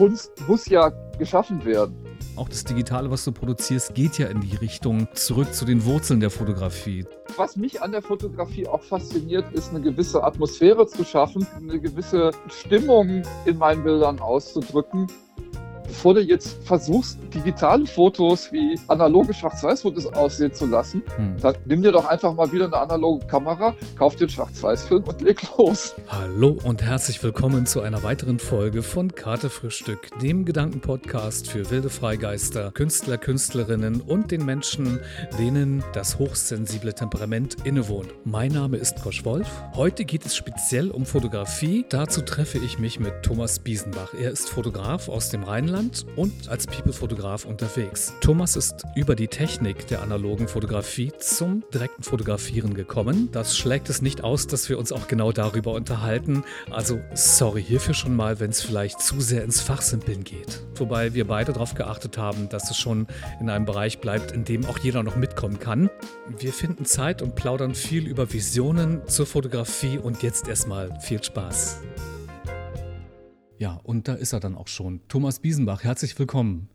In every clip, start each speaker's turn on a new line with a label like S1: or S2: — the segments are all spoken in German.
S1: Kunst muss ja geschaffen werden.
S2: Auch das Digitale, was du produzierst, geht ja in die Richtung zurück zu den Wurzeln der Fotografie.
S1: Was mich an der Fotografie auch fasziniert, ist eine gewisse Atmosphäre zu schaffen, eine gewisse Stimmung in meinen Bildern auszudrücken bevor du jetzt versuchst, digitale Fotos wie analoge Schwarz-Weiß-Fotos aussehen zu lassen, hm. dann nimm dir doch einfach mal wieder eine analoge Kamera, kauf dir einen Schwarz-Weiß-Film und leg los.
S2: Hallo und herzlich willkommen zu einer weiteren Folge von Karte Frühstück, dem Gedankenpodcast für wilde Freigeister, Künstler, Künstlerinnen und den Menschen, denen das hochsensible Temperament innewohnt. Mein Name ist Kosch Wolf. Heute geht es speziell um Fotografie. Dazu treffe ich mich mit Thomas Biesenbach. Er ist Fotograf aus dem Rheinland Neuseeland und als People-Fotograf unterwegs. Thomas ist über die Technik der analogen Fotografie zum direkten Fotografieren gekommen. Das schlägt es nicht aus, dass wir uns auch genau darüber unterhalten. Also sorry hierfür schon mal, wenn es vielleicht zu sehr ins Fachsimpeln geht. Wobei wir beide darauf geachtet haben, dass es schon in einem Bereich bleibt, in dem auch jeder noch mitkommen kann. Wir finden Zeit und plaudern viel über Visionen zur Fotografie und jetzt erstmal viel Spaß. Ja, und da ist er dann auch schon. Thomas Biesenbach, herzlich willkommen.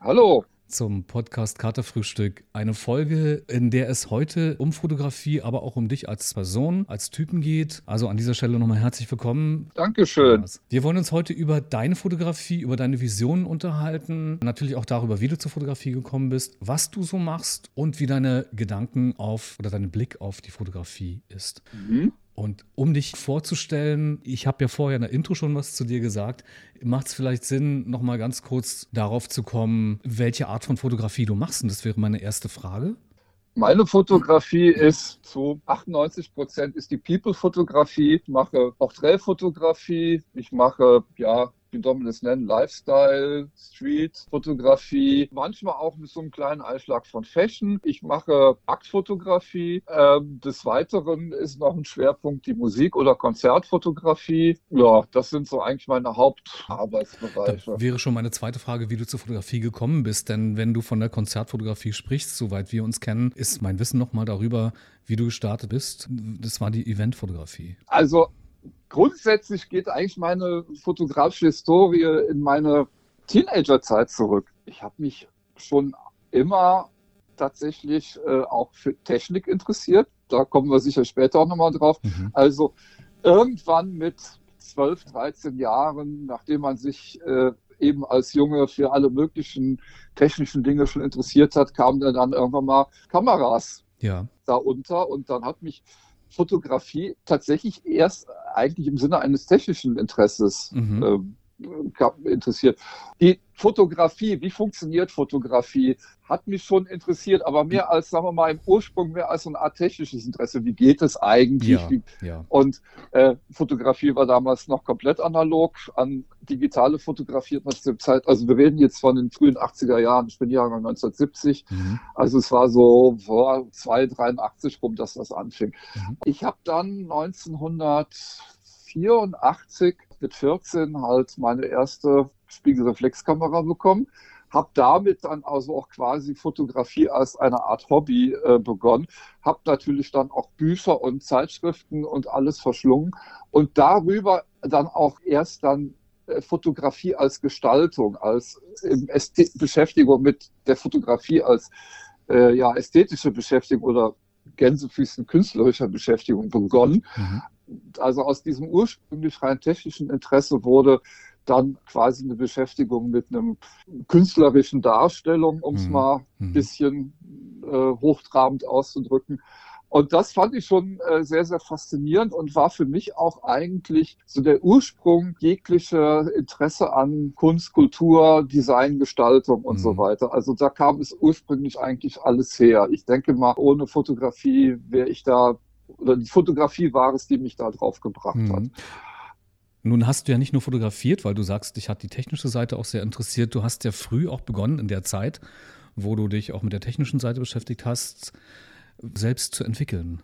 S1: Hallo.
S2: Zum Podcast Katerfrühstück. Eine Folge, in der es heute um Fotografie, aber auch um dich als Person, als Typen geht. Also an dieser Stelle nochmal herzlich willkommen.
S1: Dankeschön.
S2: Wir wollen uns heute über deine Fotografie, über deine Visionen unterhalten. Natürlich auch darüber, wie du zur Fotografie gekommen bist, was du so machst und wie deine Gedanken auf oder dein Blick auf die Fotografie ist. Mhm. Und um dich vorzustellen, ich habe ja vorher in der Intro schon was zu dir gesagt, macht es vielleicht Sinn, nochmal ganz kurz darauf zu kommen, welche Art von Fotografie du machst? Und das wäre meine erste Frage.
S1: Meine Fotografie ist zu 98 Prozent ist die People-Fotografie. Ich mache Porträtfotografie. Ich mache ja wie soll man das nennen, Lifestyle, Street, Fotografie, manchmal auch mit so einem kleinen Einschlag von Fashion. Ich mache Aktfotografie. Ähm, des Weiteren ist noch ein Schwerpunkt die Musik- oder Konzertfotografie. Ja, das sind so eigentlich meine Hauptarbeitsbereiche.
S2: Das wäre schon meine zweite Frage, wie du zur Fotografie gekommen bist. Denn wenn du von der Konzertfotografie sprichst, soweit wir uns kennen, ist mein Wissen nochmal darüber, wie du gestartet bist. Das war die Eventfotografie.
S1: Also grundsätzlich geht eigentlich meine fotografische Historie in meine Teenagerzeit zurück. Ich habe mich schon immer tatsächlich äh, auch für Technik interessiert. Da kommen wir sicher später auch nochmal drauf. Mhm. Also irgendwann mit 12, 13 Jahren, nachdem man sich äh, eben als Junge für alle möglichen technischen Dinge schon interessiert hat, kamen dann irgendwann mal Kameras ja. da unter und dann hat mich Fotografie tatsächlich erst eigentlich im Sinne eines technischen Interesses mhm. äh, interessiert. Die Fotografie, wie funktioniert Fotografie, hat mich schon interessiert, aber mehr als, sagen wir mal, im Ursprung mehr als so eine Art technisches Interesse. Wie geht es eigentlich? Ja, ja. Und äh, Fotografie war damals noch komplett analog. An digitale Fotografie hat man zu der Zeit, also wir reden jetzt von den frühen 80er Jahren, ich bin Jahrgang 1970. Mhm. Also es war so vor 283 rum, dass das anfing. Mhm. Ich habe dann 1984 mit 14 halt meine erste Spiegelreflexkamera bekommen, habe damit dann also auch quasi Fotografie als eine Art Hobby äh, begonnen, habe natürlich dann auch Bücher und Zeitschriften und alles verschlungen und darüber dann auch erst dann äh, Fotografie als Gestaltung, als äh, Beschäftigung mit der Fotografie als äh, ja, ästhetische Beschäftigung oder Gänsefüßen künstlerischer Beschäftigung begonnen. Mhm. Also aus diesem ursprünglich rein technischen Interesse wurde dann quasi eine Beschäftigung mit einem künstlerischen Darstellung, um es mhm. mal ein mhm. bisschen äh, hochtrabend auszudrücken. Und das fand ich schon äh, sehr, sehr faszinierend und war für mich auch eigentlich so der Ursprung jeglicher Interesse an Kunst, Kultur, Design, Gestaltung und mhm. so weiter. Also da kam es ursprünglich eigentlich alles her. Ich denke mal, ohne Fotografie wäre ich da, oder die Fotografie war es, die mich da drauf gebracht mhm. hat.
S2: Nun hast du ja nicht nur fotografiert, weil du sagst, dich hat die technische Seite auch sehr interessiert. Du hast ja früh auch begonnen in der Zeit, wo du dich auch mit der technischen Seite beschäftigt hast, selbst zu entwickeln.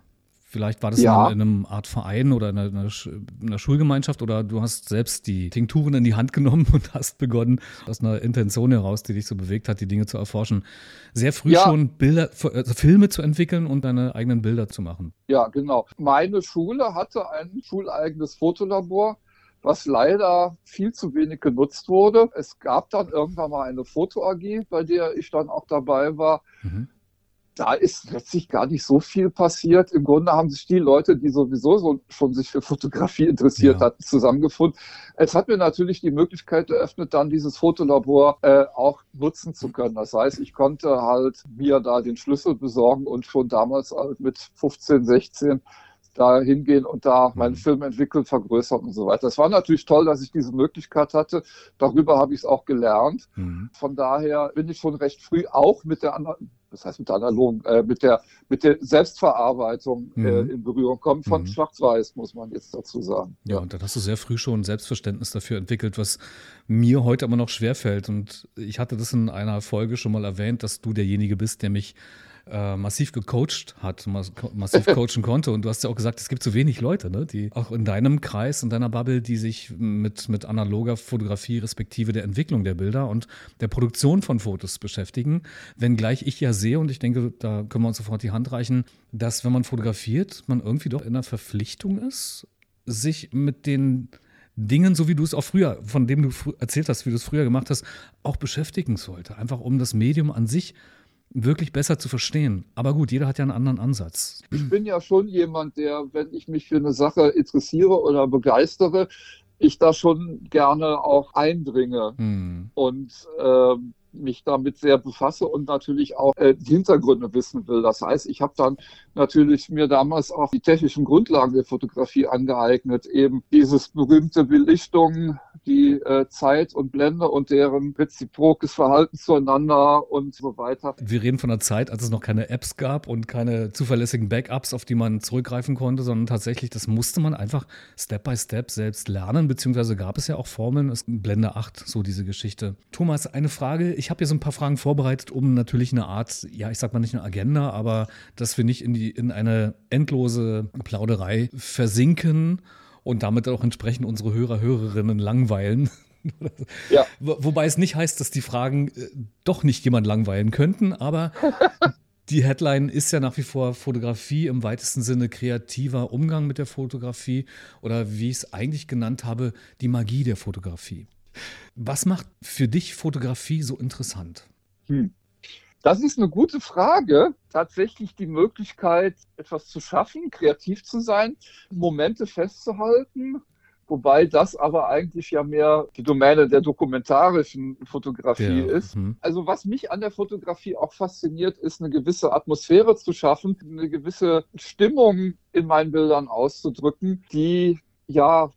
S2: Vielleicht war das ja. in, einem Art Verein oder in einer, in einer, Schulgemeinschaft oder du hast selbst die Tinkturen in die Hand genommen und hast begonnen, aus einer Intention heraus, die dich so bewegt hat, die Dinge zu erforschen, sehr früh ja. schon Bilder, also Filme zu entwickeln und deine eigenen Bilder zu machen.
S1: Ja, genau. Meine Schule hatte ein schuleigenes Fotolabor was leider viel zu wenig genutzt wurde. Es gab dann irgendwann mal eine Foto AG, bei der ich dann auch dabei war. Mhm da ist letztlich gar nicht so viel passiert. Im Grunde haben sich die Leute, die sowieso so schon sich für Fotografie interessiert ja. hatten, zusammengefunden. Es hat mir natürlich die Möglichkeit eröffnet, dann dieses Fotolabor äh, auch nutzen zu können. Das heißt, ich konnte halt mir da den Schlüssel besorgen und schon damals halt mit 15, 16 da hingehen und da meinen mhm. Film entwickeln, vergrößern und so weiter. Das war natürlich toll, dass ich diese Möglichkeit hatte. Darüber habe ich es auch gelernt. Mhm. Von daher bin ich schon recht früh auch mit der anderen das heißt mit der analogen, äh, mit der mit der Selbstverarbeitung äh, mhm. äh, in Berührung kommen von mhm. Schwarz-Weiß, muss man jetzt dazu sagen.
S2: Ja, und dann hast du sehr früh schon ein Selbstverständnis dafür entwickelt, was mir heute immer noch schwerfällt. Und ich hatte das in einer Folge schon mal erwähnt, dass du derjenige bist, der mich äh, massiv gecoacht hat, massiv coachen konnte. Und du hast ja auch gesagt, es gibt so wenig Leute, ne, die auch in deinem Kreis, in deiner Bubble, die sich mit, mit analoger Fotografie respektive der Entwicklung der Bilder und der Produktion von Fotos beschäftigen. Wenngleich ich ja sehe, und ich denke, da können wir uns sofort die Hand reichen, dass wenn man fotografiert, man irgendwie doch in der Verpflichtung ist, sich mit den Dingen, so wie du es auch früher, von dem du erzählt hast, wie du es früher gemacht hast, auch beschäftigen sollte. Einfach um das Medium an sich wirklich besser zu verstehen. Aber gut, jeder hat ja einen anderen Ansatz.
S1: Ich bin ja schon jemand, der, wenn ich mich für eine Sache interessiere oder begeistere, ich da schon gerne auch eindringe. Hm. Und ähm, mich damit sehr befasse und natürlich auch äh, die Hintergründe wissen will. Das heißt, ich habe dann natürlich mir damals auch die technischen Grundlagen der Fotografie angeeignet, eben dieses berühmte Belichtung, die äh, Zeit und Blende und deren reziprokes Verhalten zueinander und so weiter.
S2: Wir reden von einer Zeit, als es noch keine Apps gab und keine zuverlässigen Backups, auf die man zurückgreifen konnte, sondern tatsächlich, das musste man einfach Step by Step selbst lernen, beziehungsweise gab es ja auch Formeln, Blende 8, so diese Geschichte. Thomas, eine Frage, ich habe hier so ein paar Fragen vorbereitet, um natürlich eine Art, ja, ich sag mal nicht eine Agenda, aber dass wir nicht in, die, in eine endlose Plauderei versinken und damit auch entsprechend unsere Hörer, Hörerinnen langweilen. ja. Wobei es nicht heißt, dass die Fragen äh, doch nicht jemand langweilen könnten, aber die Headline ist ja nach wie vor Fotografie im weitesten Sinne kreativer Umgang mit der Fotografie oder wie ich es eigentlich genannt habe, die Magie der Fotografie. Was macht für dich Fotografie so interessant? Hm.
S1: Das ist eine gute Frage. Tatsächlich die Möglichkeit, etwas zu schaffen, kreativ zu sein, Momente festzuhalten, wobei das aber eigentlich ja mehr die Domäne der dokumentarischen Fotografie ja. ist. Mhm. Also was mich an der Fotografie auch fasziniert, ist eine gewisse Atmosphäre zu schaffen, eine gewisse Stimmung in meinen Bildern auszudrücken, die ja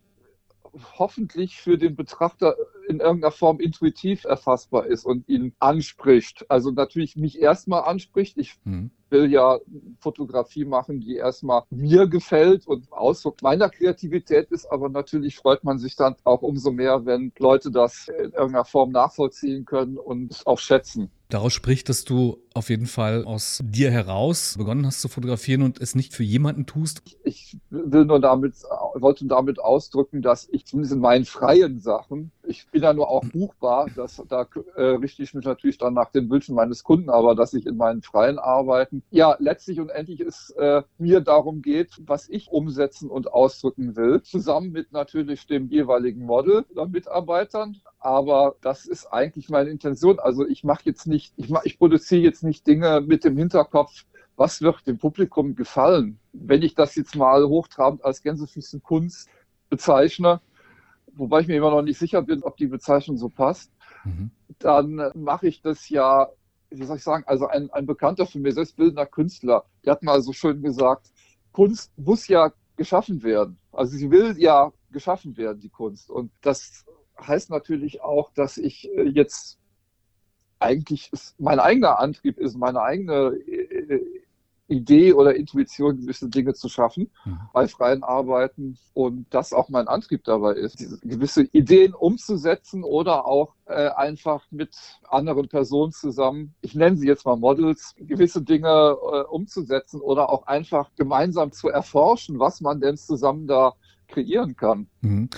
S1: hoffentlich für den Betrachter in irgendeiner Form intuitiv erfassbar ist und ihn anspricht. Also natürlich mich erstmal anspricht. Ich mhm. will ja Fotografie machen, die erstmal mir gefällt und Ausdruck meiner Kreativität ist, aber natürlich freut man sich dann auch umso mehr, wenn Leute das in irgendeiner Form nachvollziehen können und auch schätzen.
S2: Daraus spricht, dass du auf jeden Fall aus dir heraus begonnen hast zu fotografieren und es nicht für jemanden tust.
S1: Ich will nur damit, wollte damit ausdrücken, dass ich zumindest in meinen freien Sachen, ich bin ja nur auch buchbar, dass, da äh, richte ich mich natürlich dann nach den Wünschen meines Kunden, aber dass ich in meinen freien Arbeiten, ja, letztlich und endlich es äh, mir darum geht, was ich umsetzen und ausdrücken will, zusammen mit natürlich dem jeweiligen Model oder Mitarbeitern, aber das ist eigentlich meine Intention. Also ich mache jetzt nicht, ich, mach, ich produziere jetzt nicht Dinge mit dem Hinterkopf, was wird dem Publikum gefallen. Wenn ich das jetzt mal hochtrabend als Gänsefüßchen-Kunst bezeichne, wobei ich mir immer noch nicht sicher bin, ob die Bezeichnung so passt, mhm. dann mache ich das ja, wie soll ich sagen, also ein, ein Bekannter von mir, selbstbildender Künstler, der hat mal so schön gesagt, Kunst muss ja geschaffen werden. Also sie will ja geschaffen werden, die Kunst. Und das heißt natürlich auch, dass ich äh, jetzt eigentlich mein eigener Antrieb ist, meine eigene äh, Idee oder Intuition, gewisse Dinge zu schaffen mhm. bei freien Arbeiten und das auch mein Antrieb dabei ist, diese gewisse Ideen umzusetzen oder auch äh, einfach mit anderen Personen zusammen, ich nenne sie jetzt mal Models, gewisse Dinge äh, umzusetzen oder auch einfach gemeinsam zu erforschen, was man denn zusammen da kreieren kann. Mhm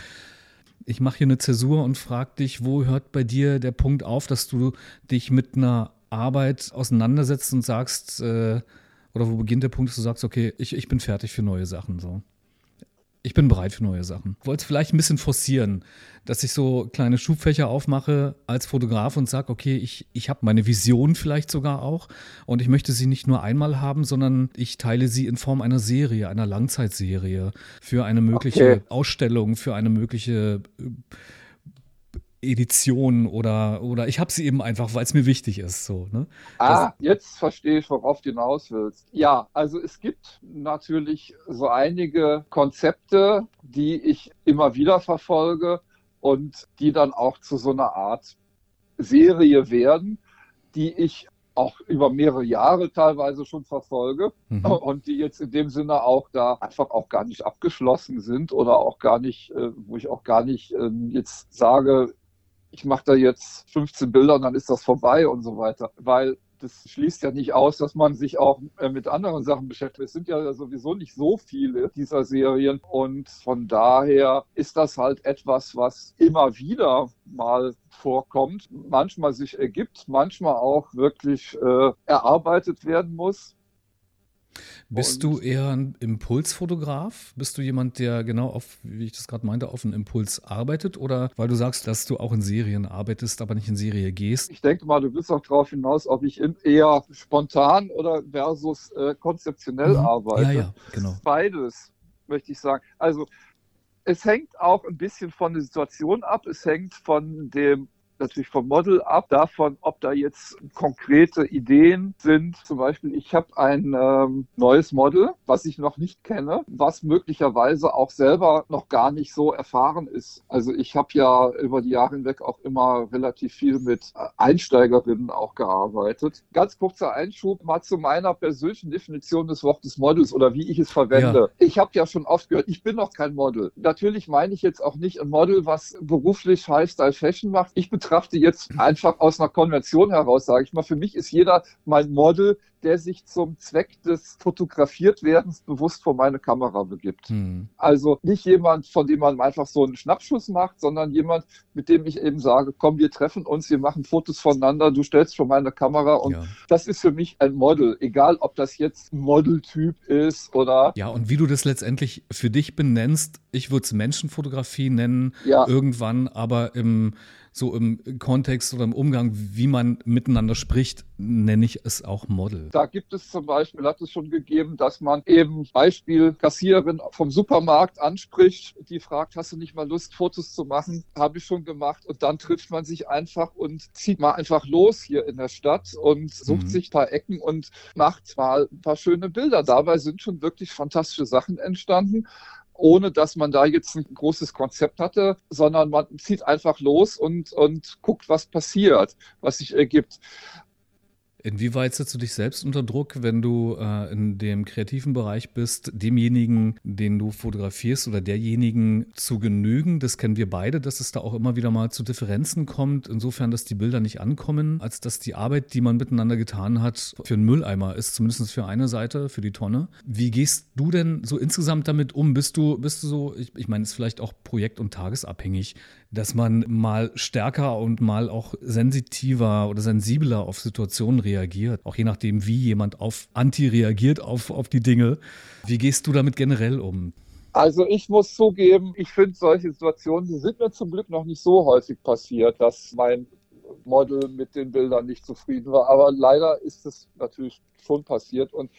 S2: ich mache hier eine Zäsur und frage dich, wo hört bei dir der Punkt auf, dass du dich mit einer Arbeit auseinandersetzt und sagst, äh, oder wo beginnt der Punkt, dass du sagst, okay, ich, ich bin fertig für neue Sachen so? Ich bin bereit für neue Sachen. Wollte es vielleicht ein bisschen forcieren, dass ich so kleine Schubfächer aufmache als Fotograf und sage, okay, ich, ich habe meine Vision vielleicht sogar auch und ich möchte sie nicht nur einmal haben, sondern ich teile sie in Form einer Serie, einer Langzeitserie für eine mögliche okay. Ausstellung, für eine mögliche äh, Edition oder, oder ich habe sie eben einfach, weil es mir wichtig ist. So, ne?
S1: Ah, jetzt verstehe ich, worauf du hinaus willst. Ja, also es gibt natürlich so einige Konzepte, die ich immer wieder verfolge und die dann auch zu so einer Art Serie werden, die ich auch über mehrere Jahre teilweise schon verfolge mhm. und die jetzt in dem Sinne auch da einfach auch gar nicht abgeschlossen sind oder auch gar nicht, äh, wo ich auch gar nicht äh, jetzt sage, ich mache da jetzt 15 Bilder und dann ist das vorbei und so weiter. Weil das schließt ja nicht aus, dass man sich auch äh, mit anderen Sachen beschäftigt. Es sind ja sowieso nicht so viele dieser Serien und von daher ist das halt etwas, was immer wieder mal vorkommt, manchmal sich ergibt, manchmal auch wirklich äh, erarbeitet werden muss.
S2: Bist und du eher ein Impulsfotograf? Bist du jemand, der genau auf, wie ich das gerade meinte, auf einen Impuls arbeitet? Oder weil du sagst, dass du auch in Serien arbeitest, aber nicht in Serie gehst?
S1: Ich denke mal, du willst auch darauf hinaus, ob ich eher spontan oder versus äh, konzeptionell mhm. arbeite.
S2: Ja, ja, genau.
S1: Beides, möchte ich sagen. Also es hängt auch ein bisschen von der Situation ab. Es hängt von dem natürlich vom Model ab, davon, ob da jetzt konkrete Ideen sind. Zum Beispiel, ich habe ein ähm, neues Model, was ich noch nicht kenne, was möglicherweise auch selber noch gar nicht so erfahren ist. Also ich habe ja über die Jahre hinweg auch immer relativ viel mit äh, Einsteigerinnen auch gearbeitet. Ganz kurzer Einschub mal zu meiner persönlichen Definition des Wortes Models oder wie ich es verwende. Ja. Ich habe ja schon oft gehört, ich bin noch kein Model. Natürlich meine ich jetzt auch nicht ein Model, was beruflich High Style Fashion macht. Ich betrachte jetzt einfach aus einer Konvention heraus, sage ich mal, für mich ist jeder mein Model, der sich zum Zweck des Fotografiertwerdens bewusst vor meine Kamera begibt. Hm. Also nicht jemand, von dem man einfach so einen Schnappschuss macht, sondern jemand, mit dem ich eben sage, komm, wir treffen uns, wir machen Fotos voneinander, du stellst vor meine Kamera und ja. das ist für mich ein Model, egal ob das jetzt ein Modeltyp ist oder.
S2: Ja, und wie du das letztendlich für dich benennst, ich würde es Menschenfotografie nennen, ja. irgendwann, aber im so im Kontext oder im Umgang, wie man miteinander spricht, nenne ich es auch Model.
S1: Da gibt es zum Beispiel, hat es schon gegeben, dass man eben Beispiel Kassiererin vom Supermarkt anspricht, die fragt, hast du nicht mal Lust, Fotos zu machen? Habe ich schon gemacht. Und dann trifft man sich einfach und zieht mal einfach los hier in der Stadt und sucht mhm. sich ein paar Ecken und macht mal ein paar schöne Bilder. Dabei sind schon wirklich fantastische Sachen entstanden ohne dass man da jetzt ein großes Konzept hatte, sondern man zieht einfach los und, und guckt, was passiert, was sich ergibt.
S2: Inwieweit setzt du dich selbst unter Druck, wenn du äh, in dem kreativen Bereich bist, demjenigen, den du fotografierst oder derjenigen zu genügen? Das kennen wir beide, dass es da auch immer wieder mal zu Differenzen kommt, insofern, dass die Bilder nicht ankommen, als dass die Arbeit, die man miteinander getan hat, für einen Mülleimer ist, zumindest für eine Seite, für die Tonne. Wie gehst du denn so insgesamt damit um? Bist du, bist du so, ich, ich meine, es ist vielleicht auch projekt- und tagesabhängig, dass man mal stärker und mal auch sensitiver oder sensibler auf Situationen reagiert. Auch je nachdem, wie jemand auf Anti reagiert auf, auf die Dinge. Wie gehst du damit generell um?
S1: Also ich muss zugeben, ich finde solche Situationen, die sind mir zum Glück noch nicht so häufig passiert, dass mein Model mit den Bildern nicht zufrieden war. Aber leider ist es natürlich schon passiert und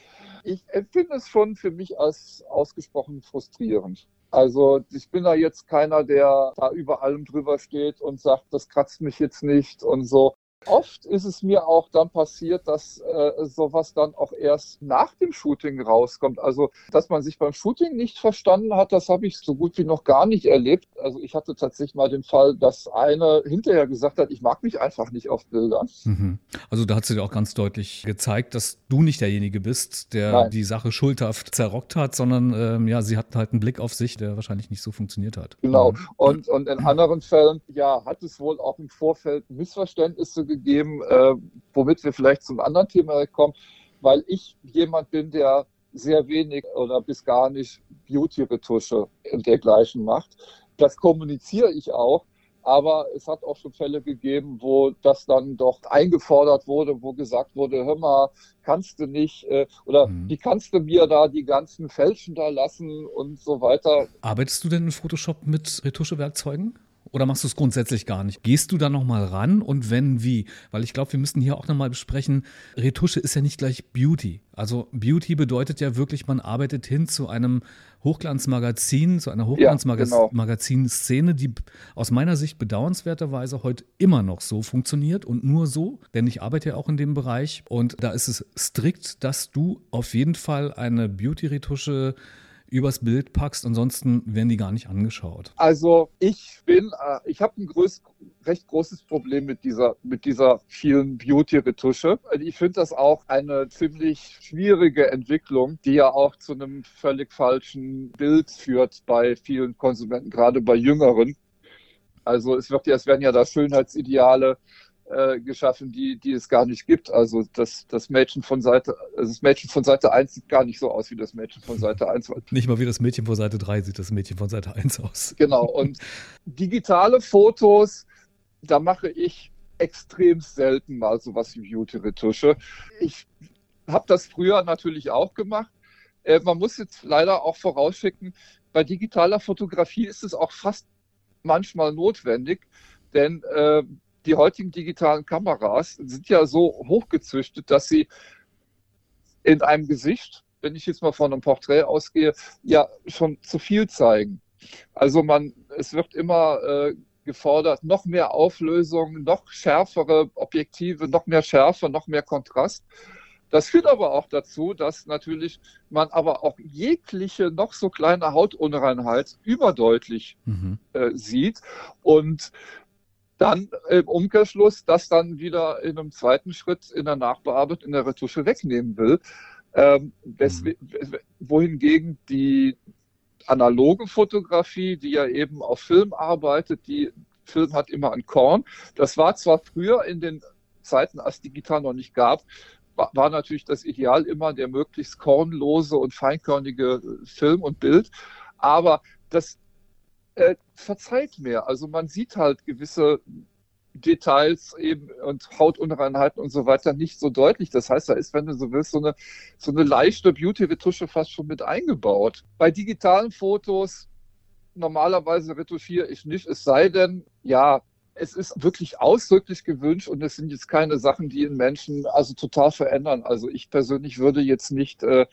S1: ich empfinde es schon für mich als ausgesprochen frustrierend. Also ich bin da jetzt keiner, der da über allem drüber steht und sagt, das kratzt mich jetzt nicht und so. Oft ist es mir auch dann passiert, dass äh, sowas dann auch erst nach dem Shooting rauskommt. Also, dass man sich beim Shooting nicht verstanden hat, das habe ich so gut wie noch gar nicht erlebt. Also, ich hatte tatsächlich mal den Fall, dass eine hinterher gesagt hat, ich mag mich einfach nicht auf Bildern. Mhm.
S2: Also, da hat sie dir auch ganz deutlich gezeigt, dass du nicht derjenige bist, der Nein. die Sache schuldhaft zerrockt hat, sondern ähm, ja, sie hat halt einen Blick auf sich, der wahrscheinlich nicht so funktioniert hat.
S1: Genau. Mhm. Und, und in anderen Fällen, ja, hat es wohl auch im Vorfeld Missverständnisse gegeben, äh, womit wir vielleicht zum anderen Thema kommen, weil ich jemand bin, der sehr wenig oder bis gar nicht Beauty-Retusche und dergleichen macht. Das kommuniziere ich auch. Aber es hat auch schon Fälle gegeben, wo das dann doch eingefordert wurde, wo gesagt wurde, hör mal, kannst du nicht äh, oder mhm. wie kannst du mir da die ganzen Fälschen da lassen und so weiter.
S2: Arbeitest du denn in Photoshop mit Retuschewerkzeugen? Oder machst du es grundsätzlich gar nicht? Gehst du da nochmal ran und wenn, wie? Weil ich glaube, wir müssen hier auch nochmal besprechen, Retusche ist ja nicht gleich Beauty. Also Beauty bedeutet ja wirklich, man arbeitet hin zu einem Hochglanzmagazin, zu einer Hochglanzmagazin-Szene, die aus meiner Sicht bedauernswerterweise heute immer noch so funktioniert und nur so, denn ich arbeite ja auch in dem Bereich und da ist es strikt, dass du auf jeden Fall eine Beauty-Retusche übers Bild packst. Ansonsten werden die gar nicht angeschaut.
S1: Also ich bin, äh, ich habe ein größ, recht großes Problem mit dieser, mit dieser vielen Beauty-Retusche. Ich finde das auch eine ziemlich schwierige Entwicklung, die ja auch zu einem völlig falschen Bild führt bei vielen Konsumenten, gerade bei Jüngeren. Also es wird ja, es werden ja da Schönheitsideale äh, geschaffen, die, die es gar nicht gibt. Also das, das Mädchen von Seite, also das Mädchen von Seite 1 sieht gar nicht so aus wie das Mädchen von Seite 1.
S2: Nicht mal wie das Mädchen von Seite 3 sieht das Mädchen von Seite 1 aus.
S1: Genau. Und digitale Fotos, da mache ich extrem selten mal sowas wie Beauty-Retusche. Ich habe das früher natürlich auch gemacht. Äh, man muss jetzt leider auch vorausschicken, bei digitaler Fotografie ist es auch fast manchmal notwendig, denn äh, die heutigen digitalen Kameras sind ja so hochgezüchtet, dass sie in einem Gesicht, wenn ich jetzt mal von einem Porträt ausgehe, ja schon zu viel zeigen. Also man, es wird immer äh, gefordert, noch mehr Auflösung, noch schärfere Objektive, noch mehr Schärfe, noch mehr Kontrast. Das führt aber auch dazu, dass natürlich man aber auch jegliche noch so kleine Hautunreinheit überdeutlich mhm. äh, sieht. Und dann im Umkehrschluss das dann wieder in einem zweiten Schritt in der Nachbearbeitung, in der Retusche wegnehmen will. Ähm, mhm. wohingegen die analoge Fotografie, die ja eben auf Film arbeitet, die Film hat immer ein Korn. Das war zwar früher in den Zeiten, als digital noch nicht gab, war, war natürlich das Ideal immer der möglichst kornlose und feinkörnige Film und Bild. Aber das äh, verzeiht mehr. Also man sieht halt gewisse Details eben und Hautunreinheiten und so weiter nicht so deutlich. Das heißt, da ist, wenn du so willst, so eine, so eine leichte Beauty-Retusche fast schon mit eingebaut. Bei digitalen Fotos normalerweise retuschiere ich nicht, es sei denn, ja, es ist wirklich ausdrücklich gewünscht und es sind jetzt keine Sachen, die in Menschen also total verändern. Also ich persönlich würde jetzt nicht, äh,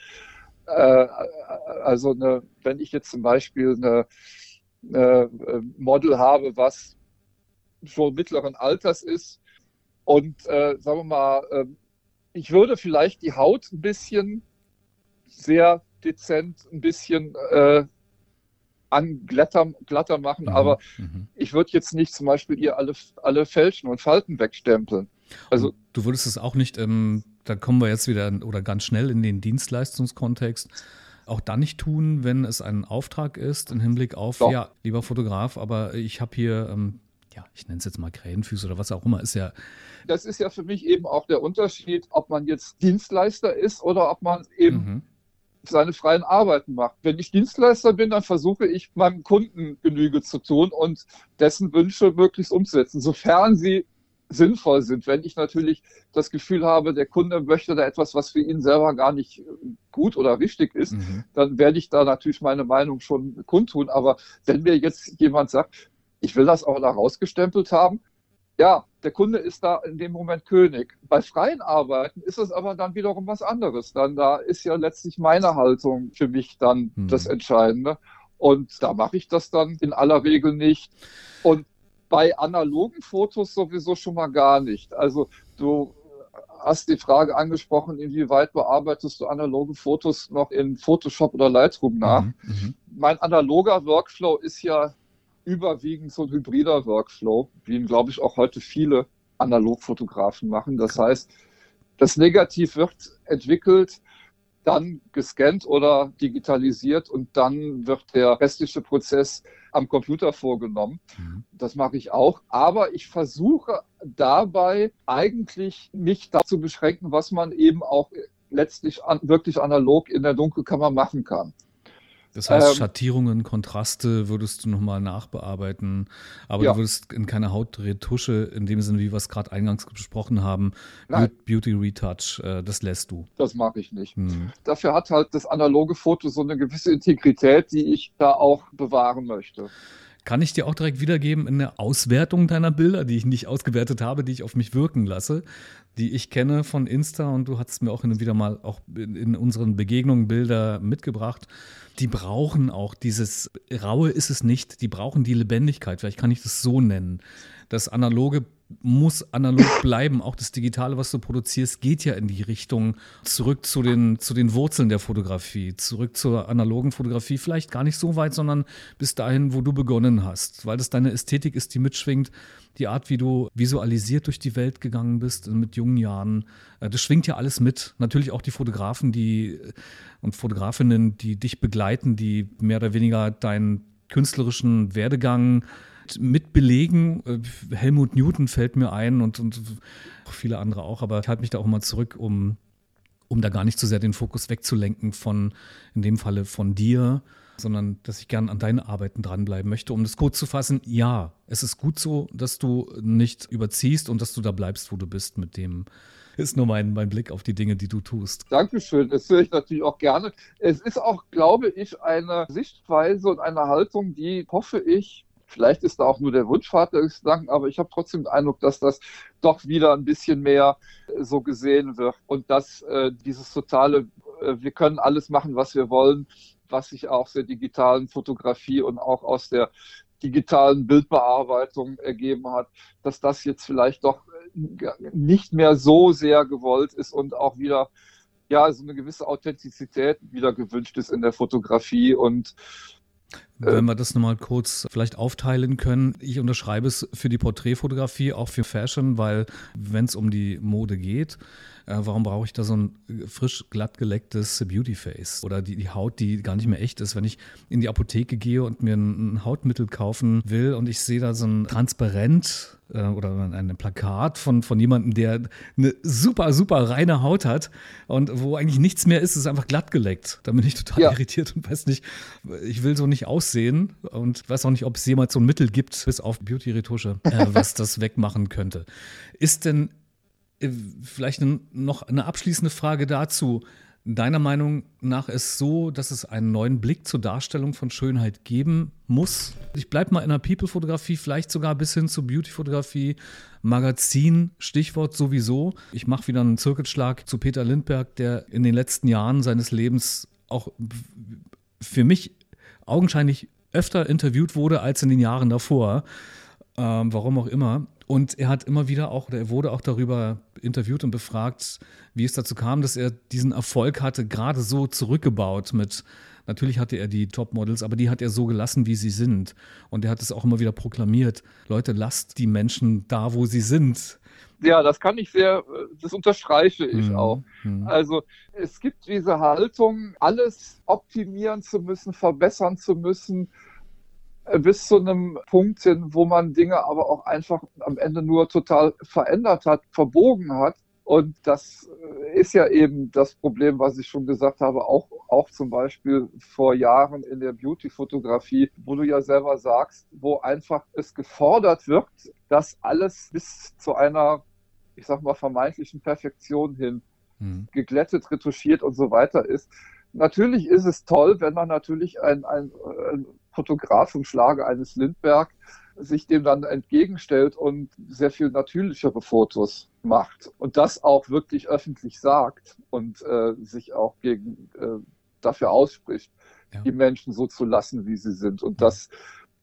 S1: äh, also eine, wenn ich jetzt zum Beispiel eine äh, Model habe, was schon mittleren Alters ist. Und äh, sagen wir mal, äh, ich würde vielleicht die Haut ein bisschen sehr dezent, ein bisschen äh, anglatter glatter machen, mhm. aber mhm. ich würde jetzt nicht zum Beispiel ihr alle, alle Fälschen und Falten wegstempeln.
S2: Also, und du würdest es auch nicht, ähm, da kommen wir jetzt wieder oder ganz schnell in den Dienstleistungskontext auch dann nicht tun, wenn es ein Auftrag ist, im Hinblick auf, Doch. ja, lieber Fotograf, aber ich habe hier, ähm, ja, ich nenne es jetzt mal Krähenfüße oder was auch immer, ist ja.
S1: Das ist ja für mich eben auch der Unterschied, ob man jetzt Dienstleister ist oder ob man eben mhm. seine freien Arbeiten macht. Wenn ich Dienstleister bin, dann versuche ich meinem Kunden Genüge zu tun und dessen Wünsche möglichst umzusetzen, sofern sie sinnvoll sind. Wenn ich natürlich das Gefühl habe, der Kunde möchte da etwas, was für ihn selber gar nicht gut oder richtig ist, mhm. dann werde ich da natürlich meine Meinung schon kundtun. Aber wenn mir jetzt jemand sagt, ich will das auch da rausgestempelt haben, ja, der Kunde ist da in dem Moment König. Bei freien Arbeiten ist es aber dann wiederum was anderes. Dann da ist ja letztlich meine Haltung für mich dann mhm. das Entscheidende. Und da mache ich das dann in aller Regel nicht. Und bei analogen Fotos sowieso schon mal gar nicht. Also du hast die Frage angesprochen, inwieweit bearbeitest du analoge Fotos noch in Photoshop oder Lightroom nach? Mhm, mhm. mein analoger Workflow ist ja überwiegend so ein hybrider Workflow, wie ihn, glaube ich, auch heute viele Analogfotografen machen. Das heißt, das Negativ wird entwickelt, dann gescannt oder digitalisiert und dann wird der restliche Prozess am Computer vorgenommen. Mhm. Das mache ich auch. Aber ich versuche dabei eigentlich mich dazu beschränken, was man eben auch letztlich an, wirklich analog in der Dunkelkammer machen kann.
S2: Das heißt, ähm, Schattierungen, Kontraste würdest du nochmal nachbearbeiten, aber ja. du würdest in keine Hautretusche in dem Sinne, wie wir es gerade eingangs besprochen haben, Nein. Beauty Retouch, äh, das lässt du.
S1: Das mache ich nicht. Hm. Dafür hat halt das analoge Foto so eine gewisse Integrität, die ich da auch bewahren möchte.
S2: Kann ich dir auch direkt wiedergeben in der Auswertung deiner Bilder, die ich nicht ausgewertet habe, die ich auf mich wirken lasse, die ich kenne von Insta und du hast mir auch hin und wieder mal auch in unseren Begegnungen Bilder mitgebracht. Die brauchen auch dieses Raue ist es nicht, die brauchen die Lebendigkeit, vielleicht kann ich das so nennen. Das Analoge muss analog bleiben. Auch das Digitale, was du produzierst, geht ja in die Richtung zurück zu den, zu den Wurzeln der Fotografie, zurück zur analogen Fotografie. Vielleicht gar nicht so weit, sondern bis dahin, wo du begonnen hast, weil das deine Ästhetik ist, die mitschwingt. Die Art, wie du visualisiert durch die Welt gegangen bist mit jungen Jahren, äh, das schwingt ja alles mit. Natürlich auch die Fotografen, die und Fotografinnen, die dich begleiten, die mehr oder weniger deinen künstlerischen Werdegang mit belegen. Äh, Helmut Newton fällt mir ein und, und viele andere auch, aber ich halte mich da auch immer zurück, um, um da gar nicht zu sehr den Fokus wegzulenken von, in dem Falle von dir, sondern dass ich gern an deinen Arbeiten dranbleiben möchte. Um das kurz zu fassen, ja, es ist gut so, dass du nicht überziehst und dass du da bleibst, wo du bist mit dem, ist nur mein, mein Blick auf die Dinge, die du tust.
S1: Dankeschön, das höre ich natürlich auch gerne. Es ist auch, glaube ich, eine Sichtweise und eine Haltung, die, hoffe ich, Vielleicht ist da auch nur der Wunschvater des Gedanken, aber ich habe trotzdem den Eindruck, dass das doch wieder ein bisschen mehr äh, so gesehen wird und dass äh, dieses totale, äh, wir können alles machen, was wir wollen, was sich auch aus der digitalen Fotografie und auch aus der digitalen Bildbearbeitung ergeben hat, dass das jetzt vielleicht doch äh, nicht mehr so sehr gewollt ist und auch wieder ja so eine gewisse Authentizität wieder gewünscht ist in der Fotografie und
S2: wenn wir das nochmal kurz vielleicht aufteilen können. Ich unterschreibe es für die Porträtfotografie, auch für Fashion, weil wenn es um die Mode geht, äh, warum brauche ich da so ein frisch glatt gelecktes Beautyface oder die, die Haut, die gar nicht mehr echt ist? Wenn ich in die Apotheke gehe und mir ein, ein Hautmittel kaufen will und ich sehe da so ein transparent äh, oder ein Plakat von, von jemandem, der eine super, super reine Haut hat und wo eigentlich nichts mehr ist, ist einfach glatt geleckt. Da bin ich total ja. irritiert und weiß nicht, ich will so nicht aussehen und weiß auch nicht, ob es jemals so ein Mittel gibt, bis auf Beauty-Retusche, äh, was das wegmachen könnte. Ist denn äh, vielleicht noch eine abschließende Frage dazu. Deiner Meinung nach ist so, dass es einen neuen Blick zur Darstellung von Schönheit geben muss? Ich bleibe mal in der People-Fotografie, vielleicht sogar bis hin zur Beauty-Fotografie, Magazin, Stichwort sowieso. Ich mache wieder einen Zirkelschlag zu Peter Lindberg, der in den letzten Jahren seines Lebens auch für mich augenscheinlich öfter interviewt wurde als in den Jahren davor. Ähm, warum auch immer. Und er hat immer wieder auch, er wurde auch darüber interviewt und befragt, wie es dazu kam, dass er diesen Erfolg hatte, gerade so zurückgebaut mit, natürlich hatte er die Topmodels, aber die hat er so gelassen, wie sie sind. Und er hat es auch immer wieder proklamiert, Leute, lasst die Menschen da, wo sie sind.
S1: Ja, das kann ich sehr, das unterstreiche ich mhm. auch. Mhm. Also es gibt diese Haltung, alles optimieren zu müssen, verbessern zu müssen, bis zu einem Punkt hin, wo man Dinge aber auch einfach am Ende nur total verändert hat, verbogen hat. Und das äh, ist ja eben das Problem, was ich schon gesagt habe, auch, auch zum Beispiel vor Jahren in der Beauty-Fotografie, wo du ja selber sagst, wo einfach es gefordert wird, dass alles bis zu einer, ich sag mal, vermeintlichen Perfektion hin mhm. geglättet, retuschiert und so weiter ist. Natürlich ist es toll, wenn man natürlich ein, ein, ein Fotograf im Schlage eines Lindberg sich dem dann entgegenstellt und sehr viel natürlichere Fotos macht und das auch wirklich öffentlich sagt und äh, sich auch gegen äh, dafür ausspricht, ja. die Menschen so zu lassen, wie sie sind. Und das,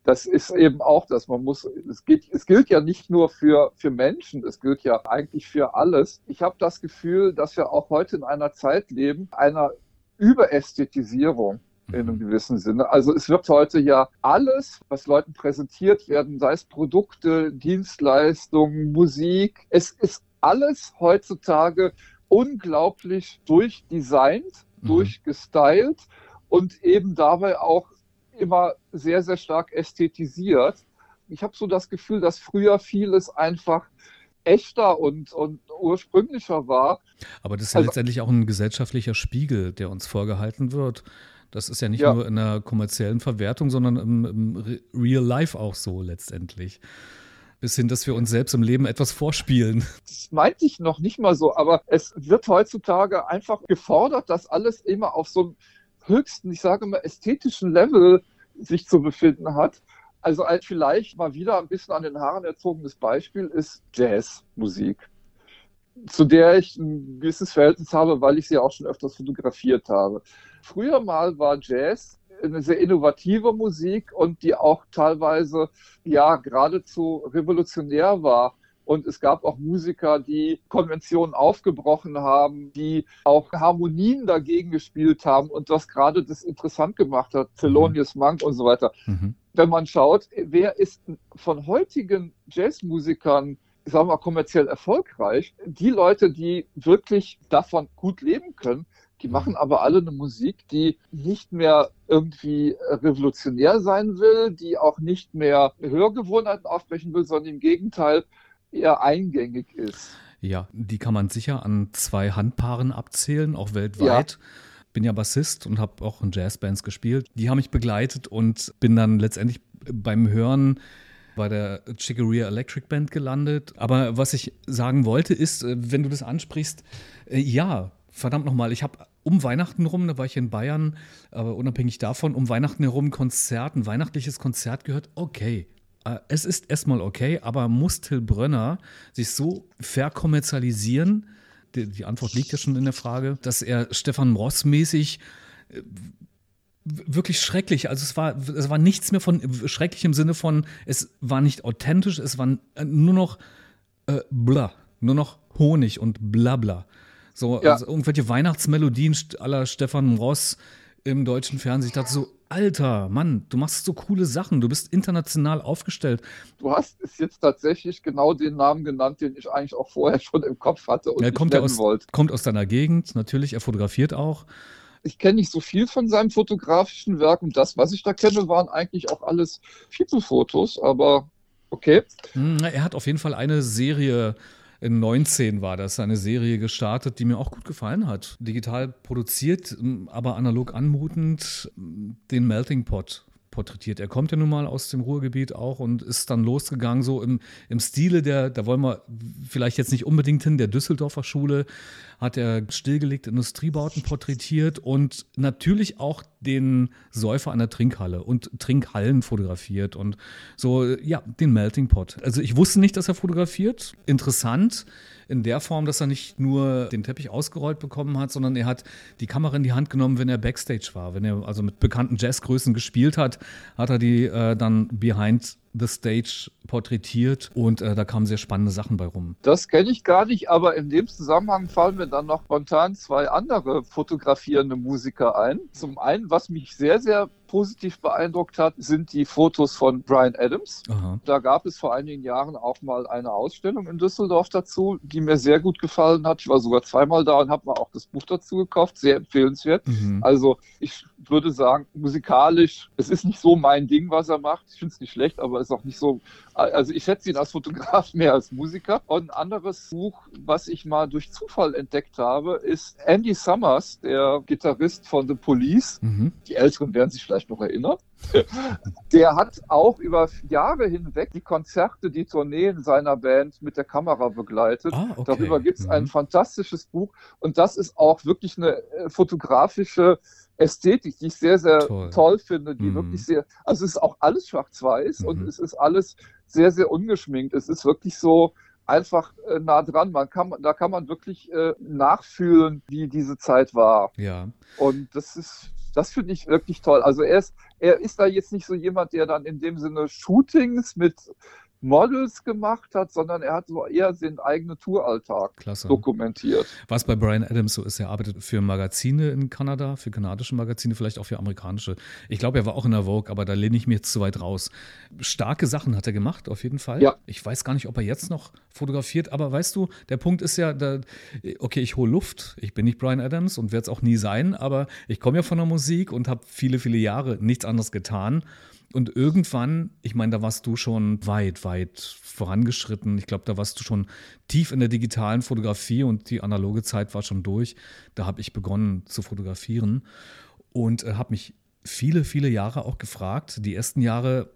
S1: das ist eben auch das. Man muss, es geht, es gilt ja nicht nur für, für Menschen, es gilt ja eigentlich für alles. Ich habe das Gefühl, dass wir auch heute in einer Zeit leben, einer Überästhetisierung in einem gewissen Sinne. Also es wird heute ja alles, was Leuten präsentiert werden, sei es Produkte, Dienstleistungen, Musik, es ist alles heutzutage unglaublich durchdesignt, mhm. durchgestylt und eben dabei auch immer sehr, sehr stark ästhetisiert. Ich habe so das Gefühl, dass früher vieles einfach echter und, und ursprünglicher war.
S2: Aber das ist ja also, letztendlich auch ein gesellschaftlicher Spiegel, der uns vorgehalten wird Das ist ja nicht ja. nur in der kommerziellen Verwertung, sondern im, im Real Life auch so letztendlich bis hin, dass wir uns selbst im Leben etwas vorspielen.
S1: Das meinte ich noch nicht mal so, aber es wird heutzutage einfach gefordert, dass alles immer auf so einem höchsten, ich sage mal, ästhetischen Level sich zu befinden hat. Also vielleicht mal wieder ein bisschen an den Haaren erzogenes Beispiel ist Jazzmusik, zu der ich ein gewisses Verhältnis habe, weil ich sie auch schon öfters fotografiert habe. Früher mal war Jazz eine sehr innovative Musik und die auch teilweise ja geradezu revolutionär war. Und es gab auch Musiker, die Konventionen aufgebrochen haben, die auch Harmonien dagegen gespielt haben und das gerade das interessant gemacht hat. Thelonious mhm. Monk und so weiter. Mhm. Wenn man schaut, wer ist von heutigen Jazzmusikern sagen wir mal, kommerziell erfolgreich. Die Leute, die wirklich davon gut leben können, die machen aber alle eine Musik, die nicht mehr irgendwie revolutionär sein will, die auch nicht mehr Hörgewohnheiten aufbrechen will, sondern im Gegenteil eher eingängig ist.
S2: Ja, die kann man sicher an zwei Handpaaren abzählen, auch weltweit. Ja bin ja Bassist und habe auch in Jazzbands gespielt. Die haben mich begleitet und bin dann letztendlich beim Hören bei der Chicoria Electric Band gelandet. Aber was ich sagen wollte ist, äh, wenn du das ansprichst, äh, ja, verdammt nochmal, ich habe um Weihnachten rum, da war ich in Bayern, aber unabhängig davon, um Weihnachten herum Konzert, ein weihnachtliches Konzert gehört, okay. Äh, es ist erstmal okay, aber muss Till Brönner sich so verkommerzialisieren? Die, Antwort liegt ja schon in der Frage, dass er Stefan Ross mäßig wirklich schrecklich. Also es war, es war nichts mehr von schrecklich im Sinne von, es war nicht authentisch, es war nur noch äh, bla, nur noch Honig und blabla. So ja. also irgendwelche Weihnachtsmelodien aller Stefan Ross im deutschen Fernsehen. Ich dachte so, Alter, Mann, du machst so coole Sachen, du bist international aufgestellt.
S1: Du hast es jetzt tatsächlich genau den Namen genannt, den ich eigentlich auch vorher schon im Kopf hatte
S2: und er kommt, aus, wollte. kommt aus deiner Gegend, natürlich, er fotografiert auch.
S1: Ich kenne nicht so viel von seinem fotografischen Werk und das, was ich da kenne, waren eigentlich auch alles People-Fotos, aber okay.
S2: Hm, er hat auf jeden Fall eine Serie in 19 war das, eine Serie gestartet, die mir auch gut gefallen hat. Digital produziert, aber analog anmutend, den Melting Pot porträtiert. Er kommt ja nun mal aus dem Ruhrgebiet auch und ist dann losgegangen, so im, im Stile der, da wollen wir vielleicht jetzt nicht unbedingt hin, der Düsseldorfer Schule, hat er stillgelegte Industriebauten porträtiert und natürlich auch den Säufer an der Trinkhalle und Trinkhallen fotografiert und so, ja, den Melting Pot. Also ich wusste nicht, dass er fotografiert. Interessant in der Form, dass er nicht nur den Teppich ausgerollt bekommen hat, sondern er hat die Kamera in die Hand genommen, wenn er Backstage war. Wenn er also mit bekannten Jazzgrößen gespielt hat, hat er die äh, dann behind the Stage porträtiert und äh, da kamen sehr spannende Sachen bei rum.
S1: Das kenne ich gar nicht, aber in dem Zusammenhang fallen mir dann noch spontan zwei andere fotografierende Musiker ein. Zum einen, was mich sehr, sehr positiv beeindruckt hat, sind die Fotos von Brian Adams. Aha. Da gab es vor einigen Jahren auch mal eine Ausstellung in Düsseldorf dazu, die mir sehr gut gefallen hat. Ich war sogar zweimal da und habe mir auch das Buch dazu gekauft. Sehr empfehlenswert. Mhm. Also ich würde sagen, musikalisch, es ist nicht so mein Ding, was er macht. Ich finde es nicht schlecht, aber es ist auch nicht so. Also ich schätze ihn als Fotograf mehr als Musiker. Und ein anderes Buch, was ich mal durch Zufall entdeckt habe, ist Andy Summers, der Gitarrist von The Police. Mhm. Die Älteren werden sich vielleicht noch erinnern. Der hat auch über Jahre hinweg die Konzerte, die Tourneen seiner Band mit der Kamera begleitet. Ah, okay. Darüber gibt es mhm. ein fantastisches Buch und das ist auch wirklich eine äh, fotografische Ästhetik, die ich sehr, sehr toll, toll finde, die mhm. wirklich sehr, also es ist auch alles schwarz-weiß mhm. und es ist alles sehr, sehr ungeschminkt. Es ist wirklich so, einfach äh, nah dran. Man kann, da kann man wirklich äh, nachfühlen, wie diese Zeit war.
S2: Ja.
S1: Und das ist das finde ich wirklich toll. Also er ist, er ist da jetzt nicht so jemand, der dann in dem Sinne Shootings mit Models gemacht hat, sondern er hat so eher den eigenen Touralltag Klasse. dokumentiert.
S2: Was bei Brian Adams so ist, er arbeitet für Magazine in Kanada, für kanadische Magazine, vielleicht auch für amerikanische. Ich glaube, er war auch in der Vogue, aber da lehne ich mir jetzt zu weit raus. Starke Sachen hat er gemacht, auf jeden Fall. Ja. Ich weiß gar nicht, ob er jetzt noch fotografiert, aber weißt du, der Punkt ist ja, da, okay, ich hole Luft. Ich bin nicht Brian Adams und werde es auch nie sein, aber ich komme ja von der Musik und habe viele, viele Jahre nichts anderes getan. Und irgendwann, ich meine, da warst du schon weit, weit vorangeschritten. Ich glaube, da warst du schon tief in der digitalen Fotografie und die analoge Zeit war schon durch. Da habe ich begonnen zu fotografieren. und äh, habe mich viele, viele Jahre auch gefragt. Die ersten Jahre,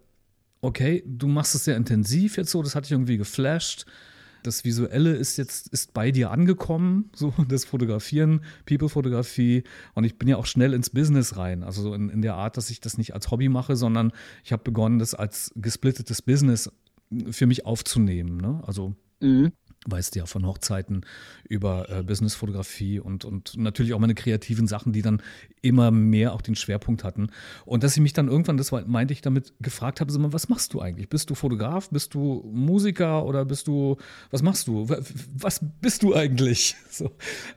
S2: okay, du machst es sehr intensiv jetzt so, das hat dich irgendwie geflasht. Das Visuelle ist jetzt ist bei dir angekommen, so das Fotografieren, People-Fotografie. Und ich bin ja auch schnell ins Business rein. Also in, in der Art, dass ich das nicht als Hobby mache, sondern ich habe begonnen, das als gesplittetes Business für mich aufzunehmen. Ne? Also mhm weißt ja von Hochzeiten über äh, Businessfotografie und, und natürlich auch meine kreativen Sachen, die dann immer mehr auch den Schwerpunkt hatten. Und dass ich mich dann irgendwann, das meinte ich damit, gefragt habe, was machst du eigentlich? Bist du Fotograf? Bist du Musiker oder bist du, was machst du? Was bist du eigentlich? So.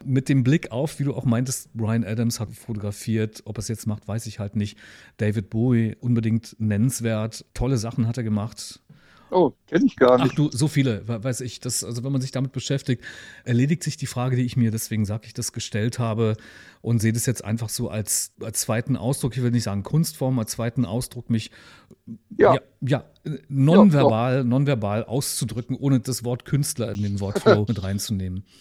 S2: Mit dem Blick auf, wie du auch meintest, Brian Adams hat fotografiert, ob er es jetzt macht, weiß ich halt nicht. David Bowie, unbedingt nennenswert, tolle Sachen hat er gemacht
S1: Oh, kenne ich gar nicht.
S2: Ach du, so viele, weiß ich. Das, also wenn man sich damit beschäftigt, erledigt sich die Frage, die ich mir, deswegen sage ich das, gestellt habe und sehe das jetzt einfach so als, als zweiten Ausdruck, ich will nicht sagen Kunstform, als zweiten Ausdruck, mich ja, ja, ja nonverbal, ja, nonverbal auszudrücken, ohne das Wort Künstler in den Wortflow mit reinzunehmen.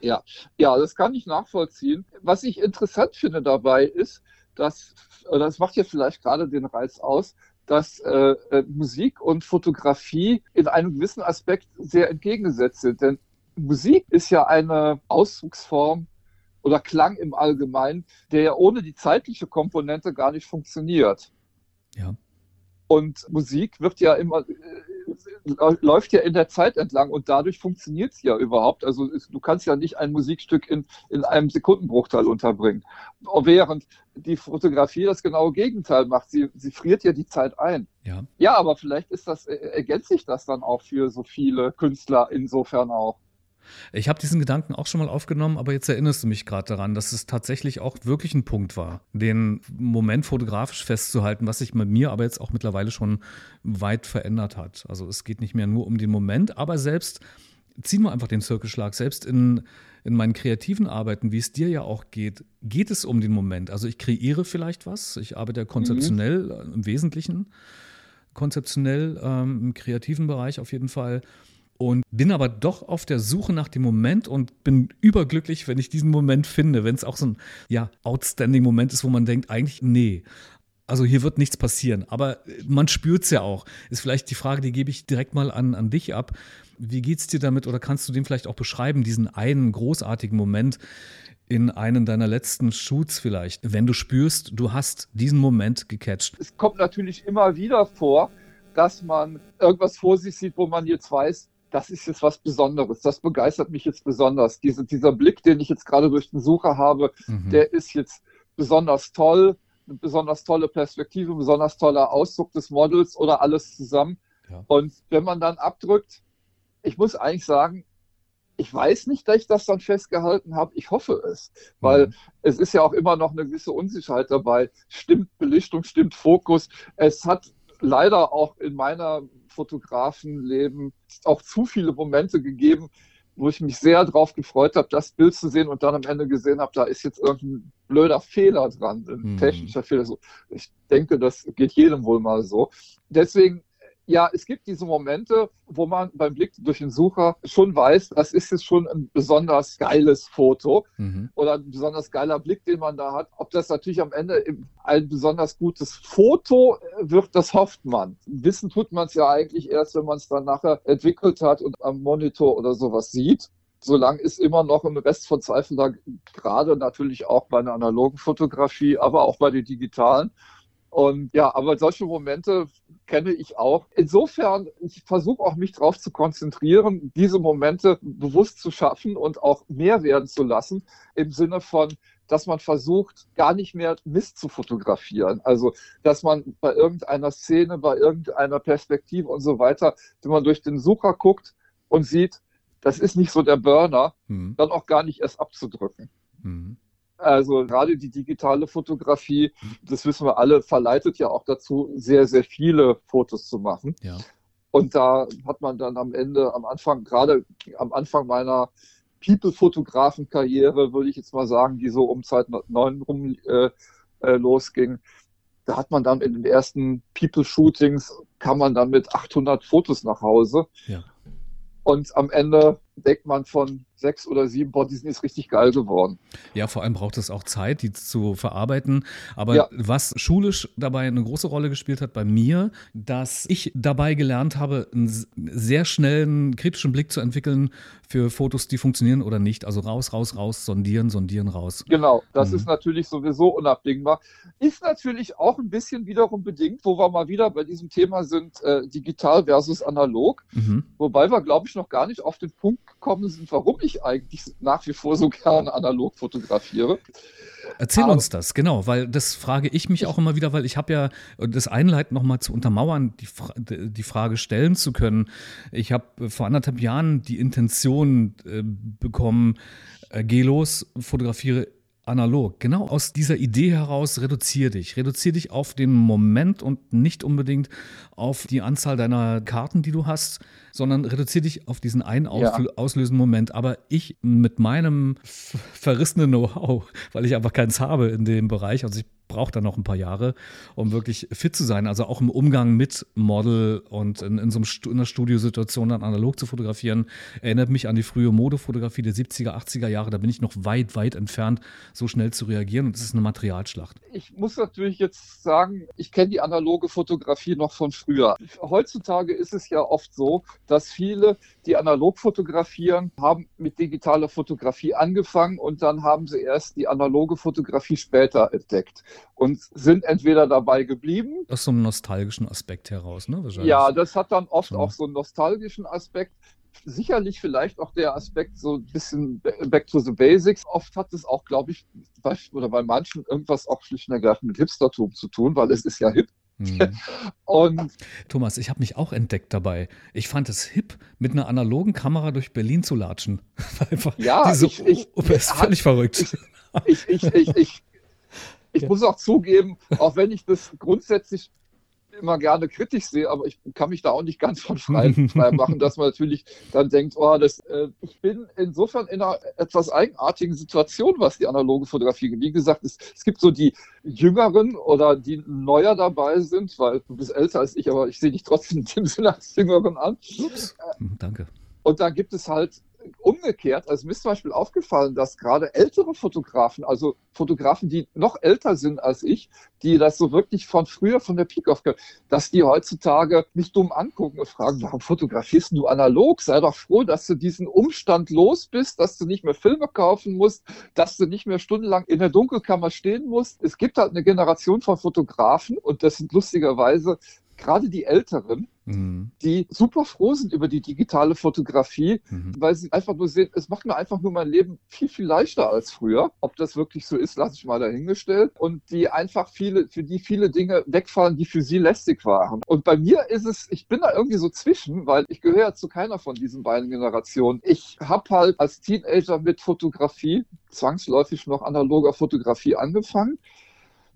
S1: Ja, ja, das kann ich nachvollziehen. Was ich interessant finde dabei ist, dass, das macht ja vielleicht gerade den Reiz aus, dass äh, äh, Musik und Fotografie in einem gewissen Aspekt sehr entgegengesetzt sind. Denn Musik ist ja eine Ausdrucksform oder Klang im Allgemeinen, der ja ohne die zeitliche Komponente gar nicht funktioniert.
S2: Ja.
S1: Und Musik wird ja immer, äh, läuft ja in der Zeit entlang und dadurch funktioniert es ja überhaupt. Also du kannst ja nicht ein Musikstück in, in einem Sekundenbruchteil unterbringen. Während die Fotografie das genaue Gegenteil macht. Sie, sie friert ja die Zeit ein.
S2: Ja.
S1: ja, aber vielleicht ist das, äh, ergänzt sich das dann auch für so viele Künstler insofern auch.
S2: Ich habe diesen Gedanken auch schon mal aufgenommen, aber jetzt erinnerst du mich gerade daran, dass es tatsächlich auch wirklich ein Punkt war, den Moment fotografisch festzuhalten, was sich bei mir aber jetzt auch mittlerweile schon weit verändert hat. Also es geht nicht mehr nur um den Moment, aber selbst, ziehen wir einfach den Zirkelschlag, selbst in, in meinen kreativen Arbeiten, wie es dir ja auch geht, geht es um den Moment. Also ich kreiere vielleicht was, ich arbeite ja konzeptionell mhm. im Wesentlichen, konzeptionell ähm, im kreativen Bereich auf jeden Fall und bin aber doch auf der Suche nach dem Moment und bin überglücklich, wenn ich diesen Moment finde, wenn es auch so ein ja, outstanding Moment ist, wo man denkt, eigentlich nee. Also hier wird nichts passieren, aber man spürt es ja auch. Ist vielleicht die Frage, die gebe ich direkt mal an, an dich ab. Wie geht es dir damit oder kannst du den vielleicht auch beschreiben, diesen einen großartigen Moment in einem deiner letzten Shoots vielleicht, wenn du spürst, du hast diesen Moment gecatcht?
S1: Es kommt natürlich immer wieder vor, dass man irgendwas vor sich sieht, wo man jetzt weiß, das ist jetzt was Besonderes. Das begeistert mich jetzt besonders. Diese, dieser Blick, den ich jetzt gerade durch den Sucher habe, mhm. der ist jetzt besonders toll. Eine besonders tolle Perspektive, ein besonders toller Ausdruck des Models oder alles zusammen. Ja. Und wenn man dann abdrückt, ich muss eigentlich sagen, ich weiß nicht, dass ich das dann festgehalten habe. Ich hoffe es, weil mhm. es ist ja auch immer noch eine gewisse Unsicherheit dabei. Stimmt Belichtung, stimmt Fokus. Es hat leider auch in meiner Fotografenleben auch zu viele Momente gegeben, wo ich mich sehr darauf gefreut habe, das Bild zu sehen und dann am Ende gesehen habe, da ist jetzt irgendein blöder Fehler dran, ein hm. technischer Fehler. Ich denke, das geht jedem wohl mal so. Deswegen ja, es gibt diese Momente, wo man beim Blick durch den Sucher schon weiß, das ist jetzt schon ein besonders geiles Foto mhm. oder ein besonders geiler Blick, den man da hat. Ob das natürlich am Ende ein besonders gutes Foto wird, das hofft man. Wissen tut man es ja eigentlich erst, wenn man es dann nachher entwickelt hat und am Monitor oder sowas sieht. Solange ist immer noch ein Rest von Zweifel da, gerade natürlich auch bei einer analogen Fotografie, aber auch bei den digitalen. Und ja, aber solche Momente kenne ich auch. Insofern, ich versuche auch mich darauf zu konzentrieren, diese Momente bewusst zu schaffen und auch mehr werden zu lassen, im Sinne von, dass man versucht, gar nicht mehr Mist zu fotografieren. Also, dass man bei irgendeiner Szene, bei irgendeiner Perspektive und so weiter, wenn man durch den Sucher guckt und sieht, das ist nicht so der Burner, mhm. dann auch gar nicht erst abzudrücken. Mhm. Also gerade die digitale Fotografie, das wissen wir alle, verleitet ja auch dazu, sehr, sehr viele Fotos zu machen.
S2: Ja.
S1: Und da hat man dann am Ende, am Anfang, gerade am Anfang meiner People-Fotografen-Karriere, würde ich jetzt mal sagen, die so um 2009 rum äh, äh, losging, da hat man dann in den ersten People-Shootings, kam man dann mit 800 Fotos nach Hause.
S2: Ja.
S1: Und am Ende denkt man von sechs oder sieben, sind jetzt richtig geil geworden.
S2: Ja, vor allem braucht es auch Zeit, die zu verarbeiten. Aber ja. was schulisch dabei eine große Rolle gespielt hat bei mir, dass ich dabei gelernt habe, einen sehr schnellen kritischen Blick zu entwickeln für Fotos, die funktionieren oder nicht. Also raus, raus, raus, sondieren, sondieren, raus.
S1: Genau, das mhm. ist natürlich sowieso unabdingbar. Ist natürlich auch ein bisschen wiederum bedingt, wo wir mal wieder bei diesem Thema sind, äh, digital versus analog. Mhm. Wobei wir, glaube ich, noch gar nicht auf den Punkt gekommen sind, warum ich eigentlich nach wie vor so gerne analog fotografiere.
S2: Erzähl Aber, uns das, genau, weil das frage ich mich auch immer wieder, weil ich habe ja das Einleiten nochmal zu untermauern, die, Fra die Frage stellen zu können. Ich habe vor anderthalb Jahren die Intention äh, bekommen, äh, geh los, fotografiere analog. Genau aus dieser Idee heraus reduziere dich. Reduziere dich auf den Moment und nicht unbedingt auf die Anzahl deiner Karten, die du hast, sondern reduziere dich auf diesen einen ja. auslösenden Moment. Aber ich mit meinem verrissenen Know-how, weil ich einfach keins habe in dem Bereich, also ich braucht dann noch ein paar Jahre, um wirklich fit zu sein. Also auch im Umgang mit Model und in, in so in einer Studiosituation dann analog zu fotografieren, erinnert mich an die frühe Modefotografie der 70er, 80er Jahre. Da bin ich noch weit, weit entfernt, so schnell zu reagieren. Und es ist eine Materialschlacht.
S1: Ich muss natürlich jetzt sagen, ich kenne die analoge Fotografie noch von früher. Heutzutage ist es ja oft so, dass viele, die analog fotografieren, haben mit digitaler Fotografie angefangen und dann haben sie erst die analoge Fotografie später entdeckt und sind entweder dabei geblieben.
S2: Aus so einem nostalgischen Aspekt heraus, ne?
S1: Ja, das hat dann oft ja. auch so einen nostalgischen Aspekt. Sicherlich vielleicht auch der Aspekt so ein bisschen back to the basics. Oft hat es auch, glaube ich, bei, oder bei manchen irgendwas auch schlicht und ergreifend mit Hipstertum zu tun, weil es ist ja hip. Mhm.
S2: Und Thomas, ich habe mich auch entdeckt dabei. Ich fand es hip, mit einer analogen Kamera durch Berlin zu latschen.
S1: Einfach ja, diese, ich, ich,
S2: oh, ist völlig verrückt.
S1: Ich, ich, ich, ich, ich ja. muss auch zugeben, auch wenn ich das grundsätzlich immer gerne kritisch sehe, aber ich kann mich da auch nicht ganz von frei, frei machen, dass man natürlich dann denkt, oh, das, äh, ich bin insofern in einer etwas eigenartigen Situation, was die analoge Fotografie geht. Wie gesagt, es, es gibt so die Jüngeren oder die neuer dabei sind, weil du bist älter als ich, aber ich sehe dich trotzdem in dem Sinne als Jüngeren an. Ups.
S2: Danke.
S1: Und da gibt es halt umgekehrt, also mir ist zum Beispiel aufgefallen, dass gerade ältere Fotografen, also Fotografen, die noch älter sind als ich, die das so wirklich von früher, von der Peak auf, dass die heutzutage mich dumm angucken und fragen, warum fotografierst du analog? Sei doch froh, dass du diesen Umstand los bist, dass du nicht mehr Filme kaufen musst, dass du nicht mehr stundenlang in der Dunkelkammer stehen musst. Es gibt halt eine Generation von Fotografen und das sind lustigerweise gerade die Älteren, mhm. die super froh sind über die digitale Fotografie, mhm. weil sie einfach nur sehen, es macht mir einfach nur mein Leben viel, viel leichter als früher. Ob das wirklich so ist, lasse ich mal dahingestellt. Und die einfach viele, für die viele Dinge wegfallen, die für sie lästig waren. Und bei mir ist es, ich bin da irgendwie so zwischen, weil ich gehöre zu keiner von diesen beiden Generationen. Ich habe halt als Teenager mit Fotografie, zwangsläufig noch analoger Fotografie angefangen.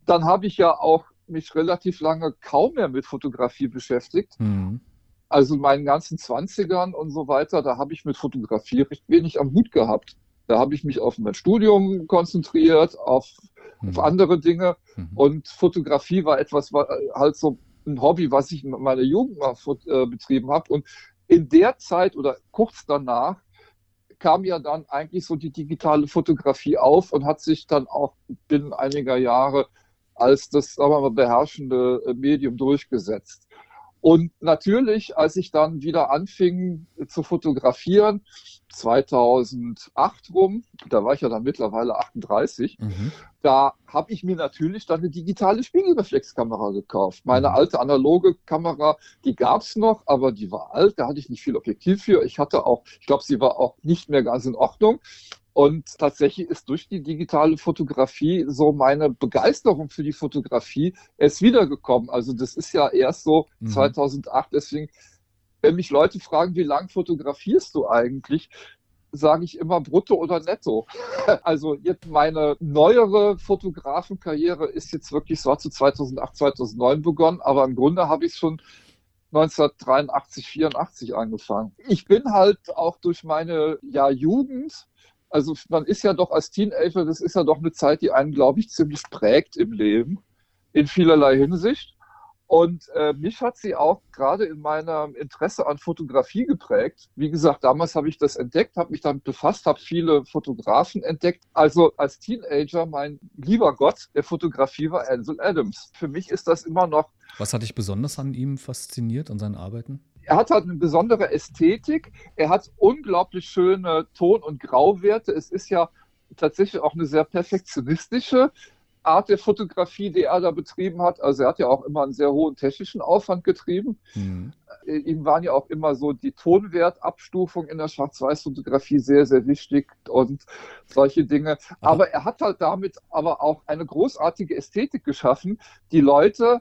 S1: Dann habe ich ja auch mich relativ lange kaum mehr mit Fotografie beschäftigt. Mhm. Also in meinen ganzen Zwanzigern und so weiter, da habe ich mit Fotografie recht wenig am Hut gehabt. Da habe ich mich auf mein Studium konzentriert, auf, mhm. auf andere Dinge. Mhm. Und Fotografie war etwas, war halt so ein Hobby, was ich in meiner Jugend mal äh, betrieben habe. Und in der Zeit oder kurz danach kam ja dann eigentlich so die digitale Fotografie auf und hat sich dann auch binnen einiger Jahre als das sagen wir mal, beherrschende äh, Medium durchgesetzt. Und natürlich, als ich dann wieder anfing zu fotografieren, 2008 rum, da war ich ja dann mittlerweile 38, mhm. da habe ich mir natürlich dann eine digitale Spiegelreflexkamera gekauft. Meine mhm. alte analoge Kamera, die gab es noch, aber die war alt, da hatte ich nicht viel Objektiv für. Ich hatte auch, ich glaube, sie war auch nicht mehr ganz in Ordnung. Und tatsächlich ist durch die digitale Fotografie so meine Begeisterung für die Fotografie erst wiedergekommen. Also das ist ja erst so mhm. 2008. Deswegen, wenn mich Leute fragen, wie lang fotografierst du eigentlich, sage ich immer brutto oder netto. Also jetzt meine neuere Fotografenkarriere ist jetzt wirklich so zu 2008, 2009 begonnen, aber im Grunde habe ich schon 1983, 84 angefangen. Ich bin halt auch durch meine ja, Jugend also man ist ja doch als Teenager, das ist ja doch eine Zeit, die einen, glaube ich, ziemlich prägt im Leben, in vielerlei Hinsicht. Und äh, mich hat sie auch gerade in meinem Interesse an Fotografie geprägt. Wie gesagt, damals habe ich das entdeckt, habe mich damit befasst, habe viele Fotografen entdeckt. Also als Teenager, mein lieber Gott der Fotografie war Ansel Adams. Für mich ist das immer noch.
S2: Was hat dich besonders an ihm fasziniert, an seinen Arbeiten?
S1: Er hat halt eine besondere Ästhetik. Er hat unglaublich schöne Ton- und Grauwerte. Es ist ja tatsächlich auch eine sehr perfektionistische Art der Fotografie, die er da betrieben hat. Also er hat ja auch immer einen sehr hohen technischen Aufwand getrieben. Mhm. Ihm waren ja auch immer so die Tonwertabstufung in der Schwarz-Weiß-Fotografie sehr, sehr wichtig und solche Dinge. Aber, aber er hat halt damit aber auch eine großartige Ästhetik geschaffen, die Leute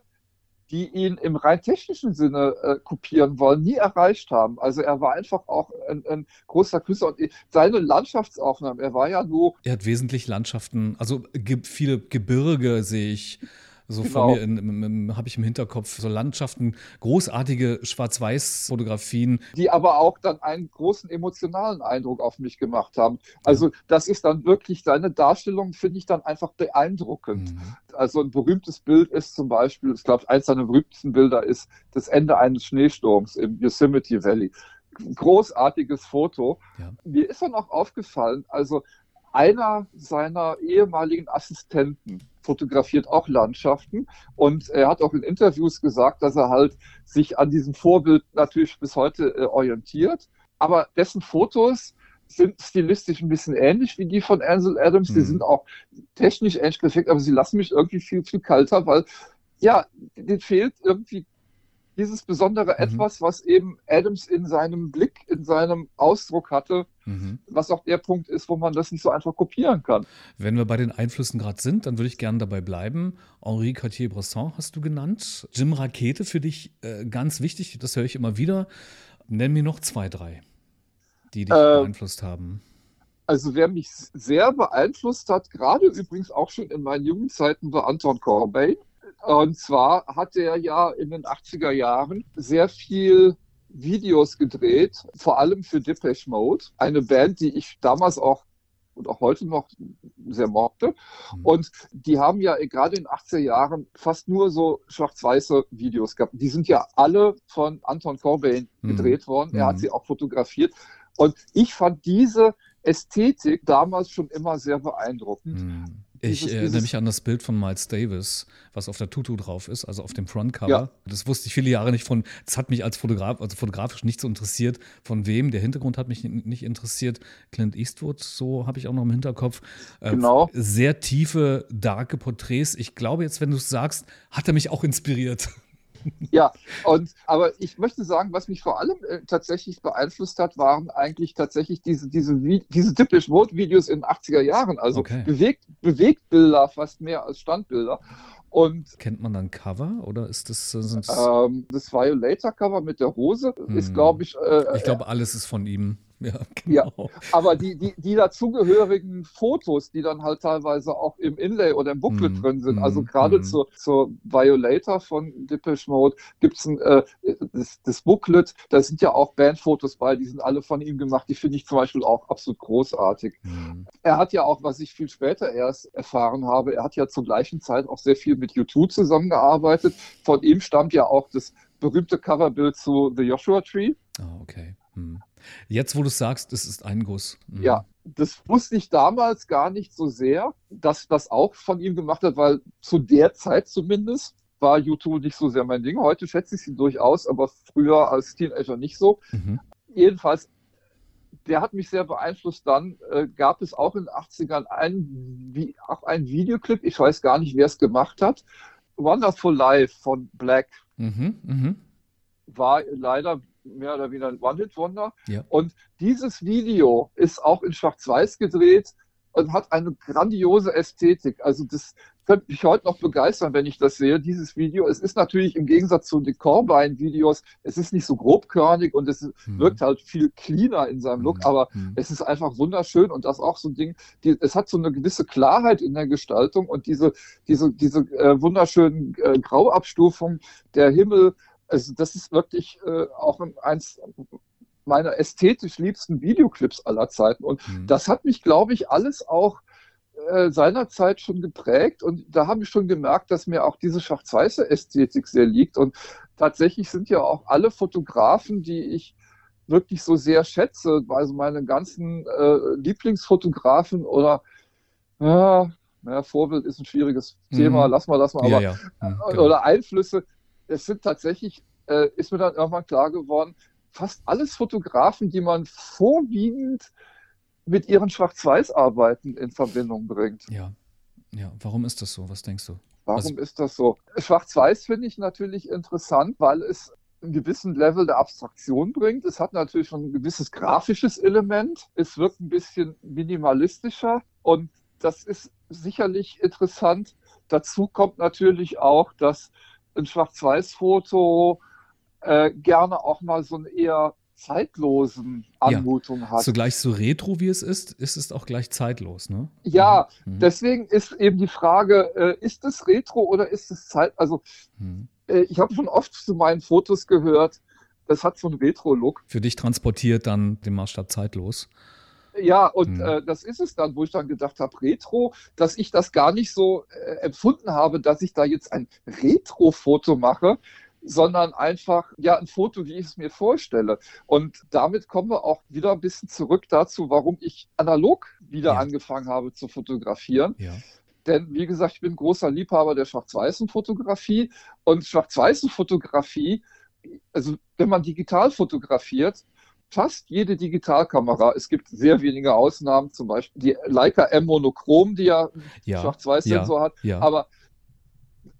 S1: die ihn im rein technischen Sinne äh, kopieren wollen, nie erreicht haben. Also er war einfach auch ein, ein großer Künstler und seine Landschaftsaufnahmen, er war ja nur.
S2: Er hat wesentlich Landschaften, also ge viele Gebirge sehe ich. So genau. vor mir habe ich im Hinterkopf so Landschaften, großartige Schwarz-Weiß-Fotografien.
S1: Die aber auch dann einen großen emotionalen Eindruck auf mich gemacht haben. Also das ist dann wirklich, seine Darstellung finde ich dann einfach beeindruckend. Mhm. Also ein berühmtes Bild ist zum Beispiel, ich glaube, eins seiner berühmtesten Bilder ist das Ende eines Schneesturms im Yosemite Valley. Großartiges Foto. Ja. Mir ist dann auch aufgefallen, also einer seiner ehemaligen Assistenten fotografiert auch Landschaften und er hat auch in Interviews gesagt, dass er halt sich an diesem Vorbild natürlich bis heute äh, orientiert, aber dessen Fotos sind stilistisch ein bisschen ähnlich wie die von Ansel Adams. Mhm. Die sind auch technisch ähnlich perfekt, aber sie lassen mich irgendwie viel, viel kalter, weil ja, denen fehlt irgendwie dieses besondere mhm. Etwas, was eben Adams in seinem Blick, in seinem Ausdruck hatte, mhm. was auch der Punkt ist, wo man das nicht so einfach kopieren kann.
S2: Wenn wir bei den Einflüssen gerade sind, dann würde ich gerne dabei bleiben. Henri Cartier-Bresson hast du genannt. Jim Rakete für dich äh, ganz wichtig, das höre ich immer wieder. Nenn mir noch zwei, drei, die dich äh, beeinflusst haben.
S1: Also wer mich sehr beeinflusst hat, gerade übrigens auch schon in meinen jungen Zeiten, war Anton Corbijn. Und zwar hat er ja in den 80er Jahren sehr viel Videos gedreht, vor allem für Depeche Mode, eine Band, die ich damals auch und auch heute noch sehr mochte. Mhm. Und die haben ja gerade in den 80er Jahren fast nur so schwarz-weiße Videos gehabt. Die sind ja alle von Anton Corbijn mhm. gedreht worden. Er hat mhm. sie auch fotografiert. Und ich fand diese Ästhetik damals schon immer sehr beeindruckend.
S2: Mhm. Ich dieses, erinnere mich an das Bild von Miles Davis, was auf der Tutu drauf ist, also auf dem Frontcover. Ja. Das wusste ich viele Jahre nicht von. Das hat mich als Fotograf, also fotografisch nicht so interessiert. Von wem? Der Hintergrund hat mich nicht interessiert. Clint Eastwood, so habe ich auch noch im Hinterkopf.
S1: Äh, genau.
S2: Sehr tiefe, darke Porträts. Ich glaube jetzt, wenn du es sagst, hat er mich auch inspiriert.
S1: Ja, und aber ich möchte sagen, was mich vor allem äh, tatsächlich beeinflusst hat, waren eigentlich tatsächlich diese, diese, diese typisch Vote-Videos in den 80er Jahren. Also okay. bewegt, Bewegtbilder fast mehr als Standbilder. Und
S2: Kennt man dann Cover oder ist das
S1: ähm, das Violator-Cover mit der Hose? Hm. Ist, glaube ich.
S2: Äh, ich glaube, alles ist von ihm.
S1: Ja, genau. Ja, aber die, die, die dazugehörigen Fotos, die dann halt teilweise auch im Inlay oder im Booklet mm, drin sind, also gerade mm. zur, zur Violator von Depeche Mode gibt es äh, das, das, Booklet, da sind ja auch Bandfotos bei, die sind alle von ihm gemacht, die finde ich zum Beispiel auch absolut großartig. Mm. Er hat ja auch, was ich viel später erst erfahren habe, er hat ja zur gleichen Zeit auch sehr viel mit YouTube zusammengearbeitet. Von ihm stammt ja auch das berühmte Coverbild zu The Joshua Tree.
S2: Oh, okay. Hm. Jetzt, wo du sagst, es ist ein Guss.
S1: Mhm. Ja, das wusste ich damals gar nicht so sehr, dass das auch von ihm gemacht hat, weil zu der Zeit zumindest war YouTube nicht so sehr mein Ding. Heute schätze ich sie durchaus, aber früher als Teenager nicht so. Mhm. Jedenfalls, der hat mich sehr beeinflusst. Dann äh, gab es auch in den 80ern ein, wie, auch einen Videoclip, ich weiß gar nicht, wer es gemacht hat. Wonderful Life von Black. Mhm, mh. War leider mehr oder weniger ein One-Hit-Wonder. Ja. Und dieses Video ist auch in Schwarz-Weiß gedreht und hat eine grandiose Ästhetik. Also das könnte mich heute noch begeistern, wenn ich das sehe, dieses Video. Es ist natürlich im Gegensatz zu den Corbine-Videos, es ist nicht so grobkörnig und es mhm. wirkt halt viel cleaner in seinem Look, mhm. aber mhm. es ist einfach wunderschön und das auch so ein Ding, die, es hat so eine gewisse Klarheit in der Gestaltung und diese, diese, diese äh, wunderschönen äh, Grauabstufungen, der Himmel, also das ist wirklich äh, auch eins meiner ästhetisch liebsten Videoclips aller Zeiten. Und mhm. das hat mich, glaube ich, alles auch äh, seinerzeit schon geprägt und da habe ich schon gemerkt, dass mir auch diese Schwarz-Weiße-Ästhetik sehr liegt. Und tatsächlich sind ja auch alle Fotografen, die ich wirklich so sehr schätze, also meine ganzen äh, Lieblingsfotografen oder ja, ja, Vorbild ist ein schwieriges mhm. Thema, lass mal das mal, aber ja, ja. Mhm, genau. oder Einflüsse, es sind tatsächlich, äh, ist mir dann irgendwann klar geworden, fast alles Fotografen, die man vorwiegend mit ihren Schwarz-Weiß-Arbeiten in Verbindung bringt.
S2: Ja. Ja, warum ist das so? Was denkst du?
S1: Warum Was... ist das so? Schwarz-Weiß finde ich natürlich interessant, weil es einen gewissen Level der Abstraktion bringt. Es hat natürlich schon ein gewisses grafisches Element. Es wirkt ein bisschen minimalistischer und das ist sicherlich interessant. Dazu kommt natürlich auch, dass ein Schwarz-Weiß-Foto äh, gerne auch mal so ein eher zeitlosen Anmutung ja. hat.
S2: Zugleich so retro wie es ist, ist es auch gleich zeitlos, ne?
S1: Ja, mhm. deswegen ist eben die Frage, äh, ist es retro oder ist es zeit, also mhm. äh, ich habe schon oft zu meinen Fotos gehört, das hat so einen Retro-Look.
S2: Für dich transportiert dann den Maßstab zeitlos.
S1: Ja, und mhm. äh, das ist es dann, wo ich dann gedacht habe, Retro, dass ich das gar nicht so äh, empfunden habe, dass ich da jetzt ein Retro-Foto mache, sondern einfach ja ein Foto, wie ich es mir vorstelle. Und damit kommen wir auch wieder ein bisschen zurück dazu, warum ich analog wieder ja. angefangen habe zu fotografieren. Ja. Denn wie gesagt, ich bin großer Liebhaber der schwarz-weißen Fotografie und schwarz-weiße Fotografie, also wenn man digital fotografiert, fast jede Digitalkamera, es gibt sehr wenige Ausnahmen, zum Beispiel die Leica M Monochrom, die ja, ja Schwarz-Weiß-Sensor ja, hat, ja. aber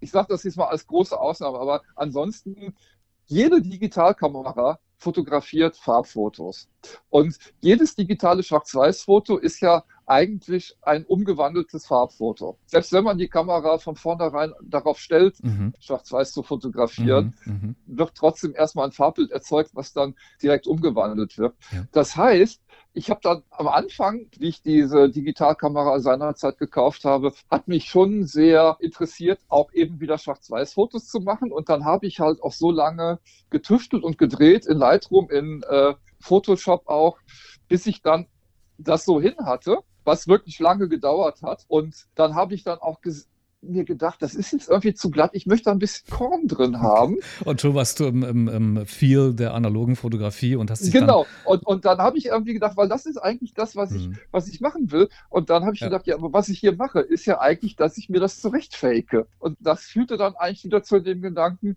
S1: ich sage das jetzt mal als große Ausnahme, aber ansonsten jede Digitalkamera fotografiert Farbfotos. Und jedes digitale Schwarz-Weiß-Foto ist ja eigentlich ein umgewandeltes Farbfoto. Selbst wenn man die Kamera von vornherein darauf stellt, mhm. schwarz-weiß zu fotografieren, mhm, mhm. wird trotzdem erstmal ein Farbbild erzeugt, was dann direkt umgewandelt wird. Ja. Das heißt, ich habe dann am Anfang, wie ich diese Digitalkamera seinerzeit gekauft habe, hat mich schon sehr interessiert, auch eben wieder Schwarz-Weiß-Fotos zu machen. Und dann habe ich halt auch so lange getüftelt und gedreht in Lightroom, in äh, Photoshop auch, bis ich dann das so hin hatte was wirklich lange gedauert hat. Und dann habe ich dann auch mir gedacht, das ist jetzt irgendwie zu glatt, ich möchte ein bisschen Korn drin haben.
S2: Und schon warst du im, im, im Feel der analogen Fotografie und hast dich
S1: Genau, dann und, und dann habe ich irgendwie gedacht, weil das ist eigentlich das, was ich, hm. was ich machen will. Und dann habe ich ja. gedacht, ja, aber was ich hier mache, ist ja eigentlich, dass ich mir das zurechtfake. Und das führte dann eigentlich wieder zu dem Gedanken,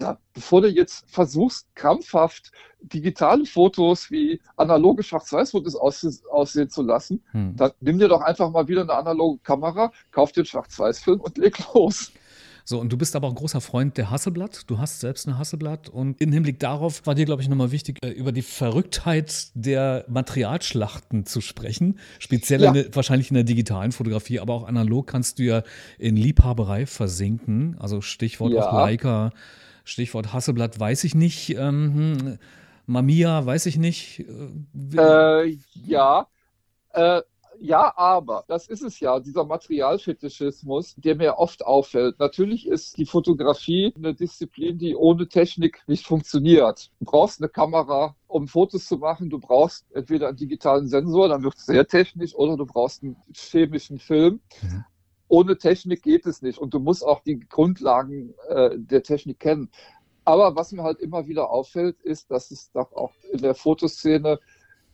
S1: ja, bevor du jetzt versuchst, krampfhaft digitale Fotos wie analoge Schwarz-Weiß-Fotos aussehen zu lassen, hm. dann nimm dir doch einfach mal wieder eine analoge Kamera, kauf dir einen Schwarz-Weiß-Film und leg los.
S2: So, und du bist aber auch ein großer Freund der Hasselblatt. Du hast selbst eine Hasselblatt. Und im Hinblick darauf war dir, glaube ich, nochmal wichtig, äh, über die Verrücktheit der Materialschlachten zu sprechen. Speziell ja. in, wahrscheinlich in der digitalen Fotografie, aber auch analog kannst du ja in Liebhaberei versinken. Also Stichwort ja. auch Leica Stichwort Hasselblatt weiß ich nicht. Ähm, hm, Mamiya weiß ich nicht.
S1: Äh, ja. Äh, ja, aber das ist es ja, dieser Materialfetischismus, der mir oft auffällt. Natürlich ist die Fotografie eine Disziplin, die ohne Technik nicht funktioniert. Du brauchst eine Kamera, um Fotos zu machen. Du brauchst entweder einen digitalen Sensor, dann wird es sehr technisch, oder du brauchst einen chemischen Film. Mhm ohne Technik geht es nicht und du musst auch die Grundlagen äh, der Technik kennen. Aber was mir halt immer wieder auffällt, ist, dass es doch auch in der Fotoszene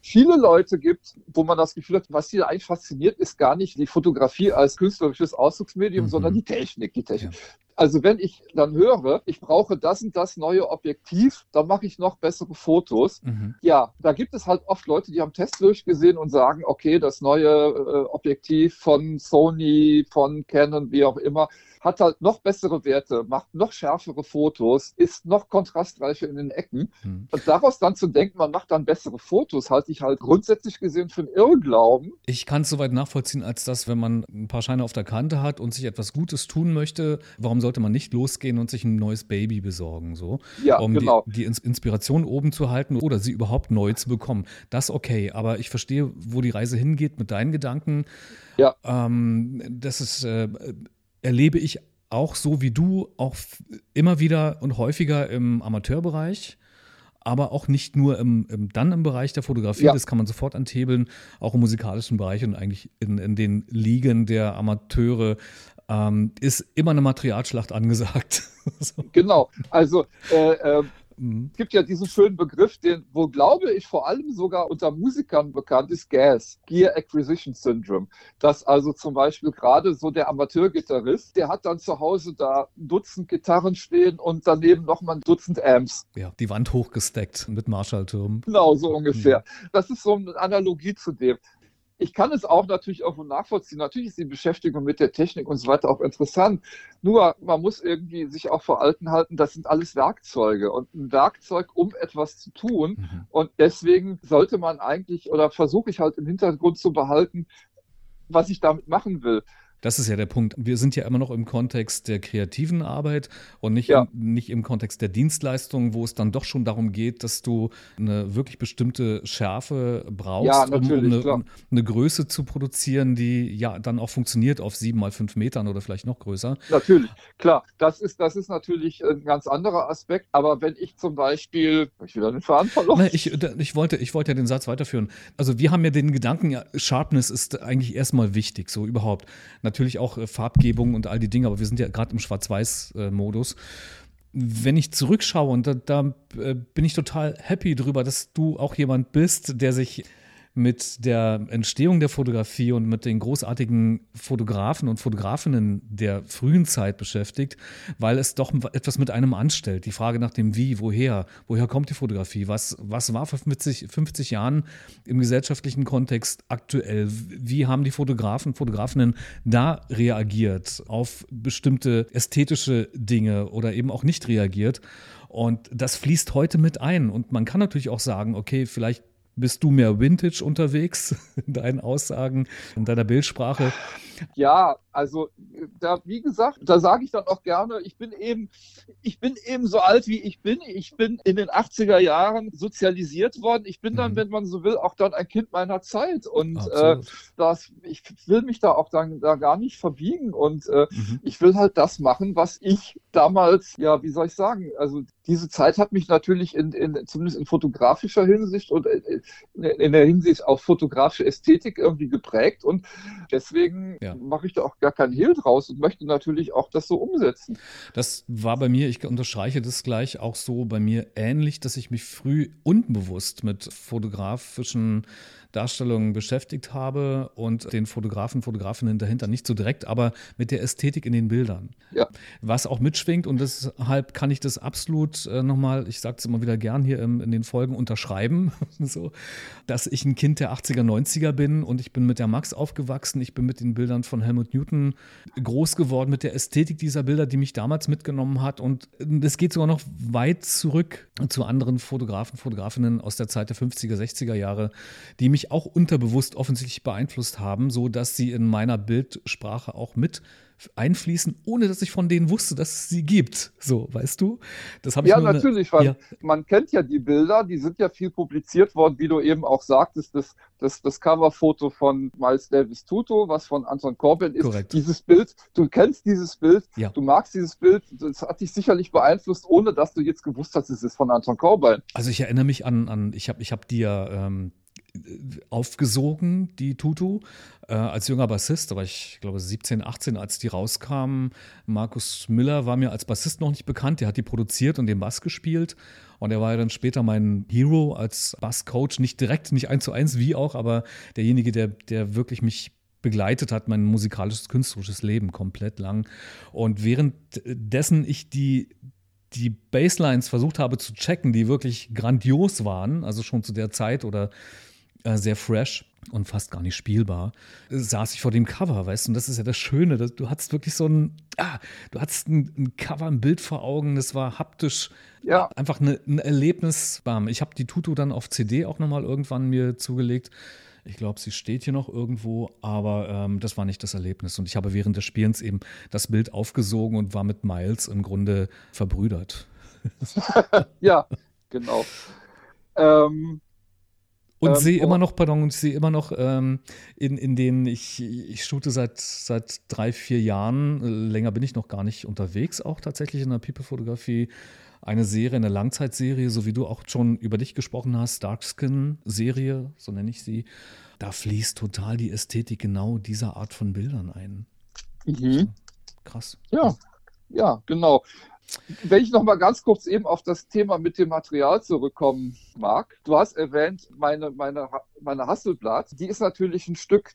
S1: viele Leute gibt, wo man das Gefühl hat, was sie eigentlich fasziniert, ist gar nicht die Fotografie als künstlerisches Ausdrucksmedium, mhm. sondern die Technik. Die Technik. Ja. Also wenn ich dann höre, ich brauche das und das neue Objektiv, dann mache ich noch bessere Fotos. Mhm. Ja, da gibt es halt oft Leute, die haben Tests durchgesehen und sagen, okay, das neue äh, Objektiv von Sony, von Canon, wie auch immer, hat halt noch bessere Werte, macht noch schärfere Fotos, ist noch kontrastreicher in den Ecken. Mhm. Und daraus dann zu denken, man macht dann bessere Fotos, halte ich halt grundsätzlich gesehen für einen Irrglauben.
S2: Ich kann es soweit nachvollziehen, als dass, wenn man ein paar Scheine auf der Kante hat und sich etwas Gutes tun möchte, warum sollte man nicht losgehen und sich ein neues Baby besorgen, so?
S1: Ja,
S2: um
S1: genau.
S2: die, die Inspiration oben zu halten oder sie überhaupt neu zu bekommen. Das okay, aber ich verstehe, wo die Reise hingeht mit deinen Gedanken.
S1: Ja.
S2: Ähm, das ist äh, erlebe ich auch so wie du auch immer wieder und häufiger im Amateurbereich. aber auch nicht nur im, im dann im Bereich der Fotografie, ja. das kann man sofort anthebeln, auch im musikalischen Bereich und eigentlich in, in den Ligen der Amateure ähm, ist immer eine Materialschlacht angesagt.
S1: so. Genau, also äh, äh, Mhm. Es gibt ja diesen schönen Begriff, den, wo glaube ich vor allem sogar unter Musikern bekannt ist, GAS, Gear Acquisition Syndrome. Dass also zum Beispiel gerade so der Amateurgitarrist, der hat dann zu Hause da ein Dutzend Gitarren stehen und daneben nochmal ein Dutzend Amps.
S2: Ja, die Wand hochgesteckt mit Marshallturm.
S1: Genau, so ungefähr. Mhm. Das ist so eine Analogie zu dem ich kann es auch natürlich irgendwo nachvollziehen. Natürlich ist die Beschäftigung mit der Technik und so weiter auch interessant. Nur man muss irgendwie sich auch vor Augen halten, das sind alles Werkzeuge und ein Werkzeug, um etwas zu tun. Mhm. Und deswegen sollte man eigentlich oder versuche ich halt im Hintergrund zu behalten, was ich damit machen will.
S2: Das ist ja der Punkt. Wir sind ja immer noch im Kontext der kreativen Arbeit und nicht, ja. im, nicht im Kontext der Dienstleistung, wo es dann doch schon darum geht, dass du eine wirklich bestimmte Schärfe brauchst, ja, um, um eine, eine, Größe zu produzieren, die ja dann auch funktioniert auf sieben mal fünf Metern oder vielleicht noch größer.
S1: Natürlich, klar. Das ist, das ist natürlich ein ganz anderer Aspekt. Aber wenn ich zum Beispiel, ich wieder den Faden verloren.
S2: Nee, ich, ich, wollte, ich wollte ja den Satz weiterführen. Also wir haben ja den Gedanken, Sharpness ist eigentlich erstmal wichtig, so überhaupt. Natürlich auch äh, Farbgebung und all die Dinge, aber wir sind ja gerade im Schwarz-Weiß-Modus. Wenn ich zurückschaue, und da, da äh, bin ich total happy drüber, dass du auch jemand bist, der sich mit der Entstehung der Fotografie und mit den großartigen Fotografen und Fotografinnen der frühen Zeit beschäftigt, weil es doch etwas mit einem anstellt. Die Frage nach dem Wie, woher, woher kommt die Fotografie, was, was war vor 50, 50 Jahren im gesellschaftlichen Kontext aktuell, wie haben die Fotografen, Fotografinnen da reagiert auf bestimmte ästhetische Dinge oder eben auch nicht reagiert. Und das fließt heute mit ein. Und man kann natürlich auch sagen, okay, vielleicht bist du mehr Vintage unterwegs in deinen Aussagen, in deiner Bildsprache?
S1: Ja, also da, wie gesagt, da sage ich dann auch gerne, ich bin eben, ich bin eben so alt wie ich bin. Ich bin in den 80er Jahren sozialisiert worden. Ich bin dann, mhm. wenn man so will, auch dann ein Kind meiner Zeit. Und äh, das, ich will mich da auch dann da gar nicht verbiegen. Und äh, mhm. ich will halt das machen, was ich damals, ja, wie soll ich sagen, also diese Zeit hat mich natürlich in, in zumindest in fotografischer Hinsicht und in, in der Hinsicht auf fotografische Ästhetik irgendwie geprägt. Und deswegen ja. mache ich da auch gar keinen Hehl draus und möchte natürlich auch das so umsetzen.
S2: Das war bei mir, ich unterstreiche das gleich, auch so bei mir ähnlich, dass ich mich früh unbewusst mit fotografischen Darstellungen beschäftigt habe und den Fotografen, Fotografinnen dahinter nicht so direkt, aber mit der Ästhetik in den Bildern. Ja. Was auch mitschwingt und deshalb kann ich das absolut äh, nochmal, ich sage es immer wieder gern hier im, in den Folgen unterschreiben, so, dass ich ein Kind der 80er, 90er bin und ich bin mit der Max aufgewachsen, ich bin mit den Bildern von Helmut Newton groß geworden, mit der Ästhetik dieser Bilder, die mich damals mitgenommen hat. Und es geht sogar noch weit zurück zu anderen Fotografen, Fotografinnen aus der Zeit der 50er, 60er Jahre, die mich auch unterbewusst offensichtlich beeinflusst haben, so dass sie in meiner Bildsprache auch mit einfließen, ohne dass ich von denen wusste, dass es sie gibt. So, weißt du?
S1: Das habe ich Ja, natürlich, weil ja. man kennt ja die Bilder, die sind ja viel publiziert worden, wie du eben auch sagtest, das, das, das Coverfoto von Miles Davis Tuto, was von Anton Corbin ist. Korrekt. Dieses Bild, du kennst dieses Bild, ja. du magst dieses Bild, das hat dich sicherlich beeinflusst, ohne dass du jetzt gewusst hast, es ist von Anton Corbin.
S2: Also ich erinnere mich an, an ich habe ich hab dir ähm, aufgesogen, die Tutu, äh, als junger Bassist. Da war ich, glaube 17, 18, als die rauskamen. Markus Müller war mir als Bassist noch nicht bekannt. Der hat die produziert und den Bass gespielt. Und er war ja dann später mein Hero als Basscoach. Nicht direkt, nicht eins zu eins, wie auch, aber derjenige, der, der wirklich mich begleitet hat, mein musikalisches, künstlerisches Leben komplett lang. Und währenddessen ich die, die Basslines versucht habe zu checken, die wirklich grandios waren, also schon zu der Zeit oder äh, sehr fresh und fast gar nicht spielbar, saß ich vor dem Cover, weißt du, und das ist ja das Schöne, dass du hattest wirklich so ein, ah, du hattest ein, ein Cover, ein Bild vor Augen, das war haptisch ja. einfach eine, ein Erlebnis. Ich habe die Tutu dann auf CD auch nochmal irgendwann mir zugelegt. Ich glaube, sie steht hier noch irgendwo, aber ähm, das war nicht das Erlebnis. Und ich habe während des Spielens eben das Bild aufgesogen und war mit Miles im Grunde verbrüdert.
S1: ja, genau. Ähm,
S2: und ähm, sehe immer noch, pardon, und ich sehe immer noch, ähm, in, in denen ich, ich shoote seit, seit drei, vier Jahren, länger bin ich noch gar nicht unterwegs, auch tatsächlich in der People-Fotografie, eine Serie, eine Langzeitserie, so wie du auch schon über dich gesprochen hast, Darkskin-Serie, so nenne ich sie. Da fließt total die Ästhetik genau dieser Art von Bildern ein.
S1: Mhm. Krass. Ja, ja, genau. Wenn ich noch mal ganz kurz eben auf das Thema mit dem Material zurückkommen mag. Du hast erwähnt, meine, meine, meine Hasselblatt, die ist natürlich ein Stück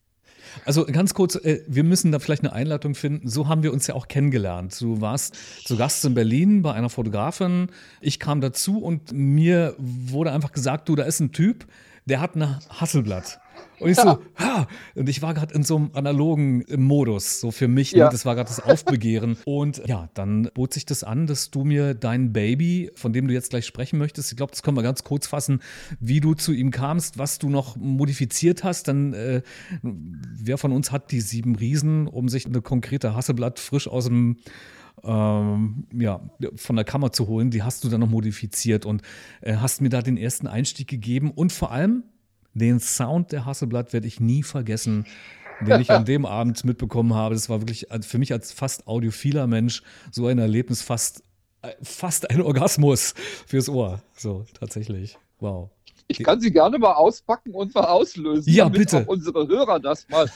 S2: also ganz kurz, äh, wir müssen da vielleicht eine Einleitung finden. So haben wir uns ja auch kennengelernt. Du warst zu Gast in Berlin bei einer Fotografin. Ich kam dazu und mir wurde einfach gesagt, du, da ist ein Typ, der hat eine Hasselblatt. Und ich so, ha! Und ich war gerade in so einem analogen Modus, so für mich. Ne? Ja. Ne? Das war gerade das Aufbegehren. Und ja, dann bot sich das an, dass du mir dein Baby, von dem du jetzt gleich sprechen möchtest, ich glaube, das können wir ganz kurz fassen, wie du zu ihm kamst, was du noch modifiziert hast. Dann, äh, wer von uns hat die sieben Riesen, um sich eine konkrete Hasseblatt frisch aus dem ähm, ja, von der Kammer zu holen, die hast du dann noch modifiziert und äh, hast mir da den ersten Einstieg gegeben und vor allem den Sound der Hasselblatt werde ich nie vergessen, den ich an dem Abend mitbekommen habe. Das war wirklich für mich als fast audiophiler Mensch so ein Erlebnis, fast, äh, fast ein Orgasmus fürs Ohr. So, tatsächlich. Wow.
S1: Ich kann sie gerne mal auspacken und mal auslösen,
S2: ja, damit bitte. auch
S1: unsere Hörer das mal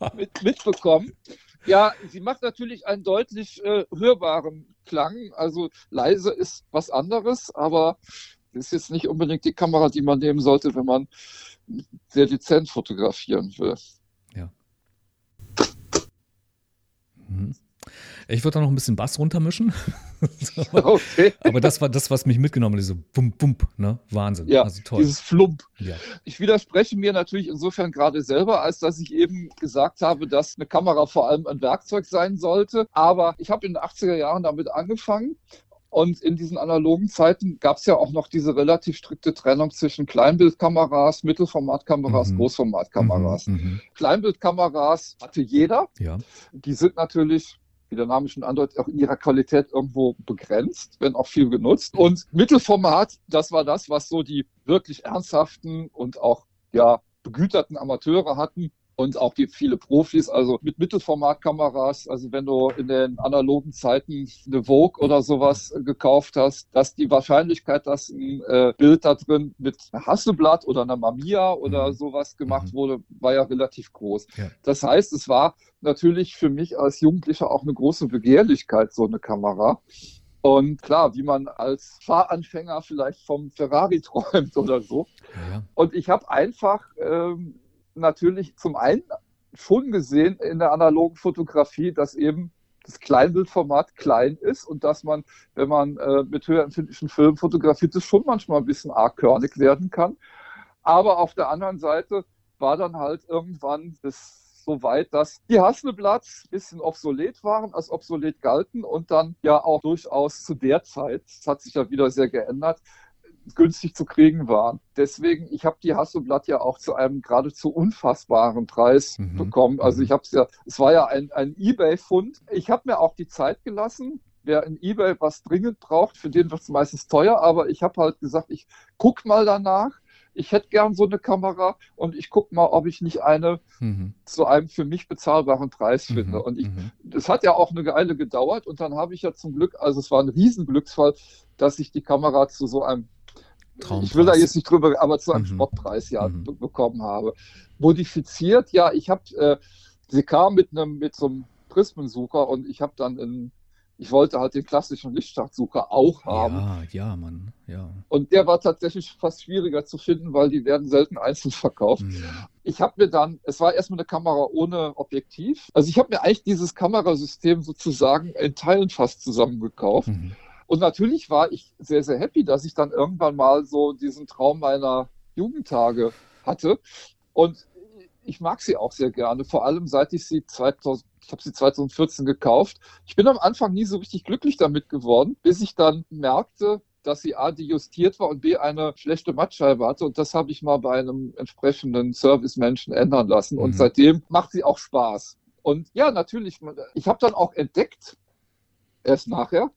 S1: mit, mitbekommen. Ja, sie macht natürlich einen deutlich äh, hörbaren Klang. Also leise ist was anderes, aber ist jetzt nicht unbedingt die Kamera, die man nehmen sollte, wenn man sehr dezent fotografieren will.
S2: Ja. Mhm. Ich würde da noch ein bisschen Bass runtermischen. okay. Aber das war das, was mich mitgenommen hat, so bump, bump, ne? Wahnsinn.
S1: Ja, also toll. dieses Flump. Ja. Ich widerspreche mir natürlich insofern gerade selber, als dass ich eben gesagt habe, dass eine Kamera vor allem ein Werkzeug sein sollte. Aber ich habe in den 80er Jahren damit angefangen und in diesen analogen Zeiten gab es ja auch noch diese relativ strikte Trennung zwischen Kleinbildkameras, Mittelformatkameras, mhm. Großformatkameras. Mhm, mhm. Kleinbildkameras hatte jeder. Ja. Die sind natürlich wie der Name schon andeutet, auch in ihrer Qualität irgendwo begrenzt, wenn auch viel genutzt. Und Mittelformat, das war das, was so die wirklich ernsthaften und auch ja begüterten Amateure hatten und auch die viele Profis, also mit Mittelformatkameras, also wenn du in den analogen Zeiten eine Vogue oder sowas gekauft hast, dass die Wahrscheinlichkeit, dass ein äh, Bild da drin mit Hasselblatt oder einer Mamiya oder mhm. sowas gemacht mhm. wurde, war ja relativ groß. Ja. Das heißt, es war natürlich für mich als Jugendlicher auch eine große Begehrlichkeit, so eine Kamera. Und klar, wie man als Fahranfänger vielleicht vom Ferrari träumt oder so. Ja. Und ich habe einfach ähm, natürlich zum einen schon gesehen in der analogen Fotografie, dass eben das Kleinbildformat klein ist und dass man, wenn man äh, mit höher empfindlichen Filmen fotografiert, das schon manchmal ein bisschen arg körnig werden kann. Aber auf der anderen Seite war dann halt irgendwann das so weit, dass die Hasselblatts ein bisschen obsolet waren, als obsolet galten und dann ja auch durchaus zu der Zeit, das hat sich ja wieder sehr geändert, günstig zu kriegen waren. Deswegen, ich habe die Hasselblatt ja auch zu einem geradezu unfassbaren Preis mhm. bekommen. Also mhm. ich habe es ja, es war ja ein, ein Ebay-Fund. Ich habe mir auch die Zeit gelassen. Wer in Ebay was dringend braucht, für den wird es meistens teuer, aber ich habe halt gesagt, ich guck mal danach. Ich hätte gern so eine Kamera und ich gucke mal, ob ich nicht eine mhm. zu einem für mich bezahlbaren Preis mhm. finde. Und ich, mhm. das hat ja auch eine Weile gedauert und dann habe ich ja zum Glück, also es war ein Riesenglücksfall, dass ich die Kamera zu so einem Traumpreis. Ich will da jetzt nicht drüber, aber zu einem mhm. Spottpreis ja mhm. bekommen habe. Modifiziert, ja, ich habe, äh, sie kam mit einem, mit so einem Prismensucher und ich habe dann in, ich wollte halt den klassischen Lichtstartsucher auch haben.
S2: Ja, ja, Mann, ja.
S1: Und der war tatsächlich fast schwieriger zu finden, weil die werden selten einzeln verkauft. Mhm. Ich habe mir dann, es war erstmal eine Kamera ohne Objektiv. Also ich habe mir eigentlich dieses Kamerasystem sozusagen in Teilen fast zusammengekauft. Mhm und natürlich war ich sehr, sehr happy, dass ich dann irgendwann mal so diesen Traum meiner Jugendtage hatte. Und ich mag sie auch sehr gerne, vor allem seit ich sie 2000, ich habe sie 2014 gekauft. Ich bin am Anfang nie so richtig glücklich damit geworden, bis ich dann merkte, dass sie A, dejustiert war und B, eine schlechte Mattscheibe hatte. Und das habe ich mal bei einem entsprechenden Servicemenschen ändern lassen. Und mhm. seitdem macht sie auch Spaß. Und ja, natürlich, ich habe dann auch entdeckt, erst nachher,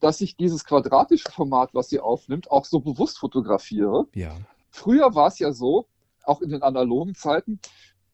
S1: dass ich dieses quadratische Format, was sie aufnimmt, auch so bewusst fotografiere.
S2: Ja.
S1: Früher war es ja so, auch in den analogen Zeiten,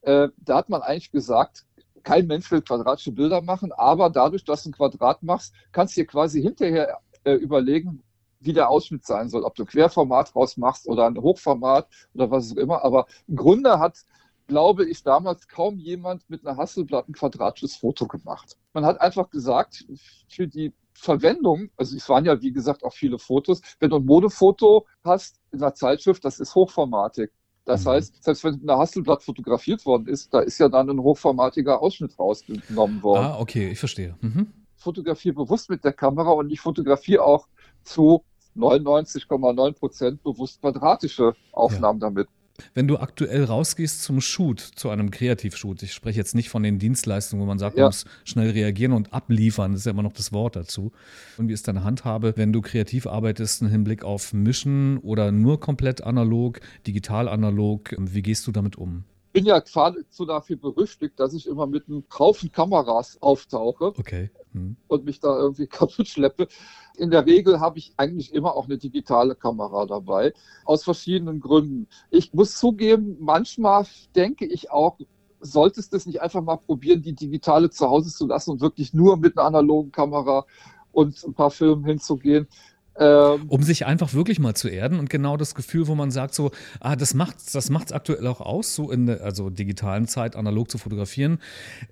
S1: äh, da hat man eigentlich gesagt, kein Mensch will quadratische Bilder machen, aber dadurch, dass du ein Quadrat machst, kannst du dir quasi hinterher äh, überlegen, wie der Ausschnitt sein soll, ob du Querformat rausmachst oder ein Hochformat oder was auch immer. Aber im Grunde hat, glaube ich, damals kaum jemand mit einer Hasselblatt ein quadratisches Foto gemacht. Man hat einfach gesagt, für die Verwendung, also es waren ja wie gesagt auch viele Fotos, wenn du ein Modefoto hast in einer Zeitschrift, das ist hochformatig. Das mhm. heißt, selbst wenn eine Hasselblatt fotografiert worden ist, da ist ja dann ein hochformatiger Ausschnitt rausgenommen worden.
S2: Ah, okay, ich verstehe. Mhm.
S1: Fotografiere bewusst mit der Kamera und ich fotografiere auch zu 99,9 Prozent bewusst quadratische Aufnahmen ja. damit.
S2: Wenn du aktuell rausgehst zum Shoot, zu einem Kreativshoot, ich spreche jetzt nicht von den Dienstleistungen, wo man sagt, ja. man muss schnell reagieren und abliefern, das ist ja immer noch das Wort dazu. Und wie ist deine Handhabe, wenn du kreativ arbeitest im Hinblick auf Mischen oder nur komplett analog, digital analog, wie gehst du damit um?
S1: bin ja geradezu dafür berüchtigt, dass ich immer mit einem Haufen Kameras auftauche
S2: okay. Hm.
S1: und mich da irgendwie kaputt schleppe. In der Regel habe ich eigentlich immer auch eine digitale Kamera dabei, aus verschiedenen Gründen. Ich muss zugeben, manchmal denke ich auch, solltest du es nicht einfach mal probieren, die digitale zu Hause zu lassen und wirklich nur mit einer analogen Kamera und ein paar Filmen hinzugehen.
S2: Ähm, um sich einfach wirklich mal zu erden und genau das Gefühl, wo man sagt, so, ah, das macht das macht's aktuell auch aus, so in der also digitalen Zeit analog zu fotografieren,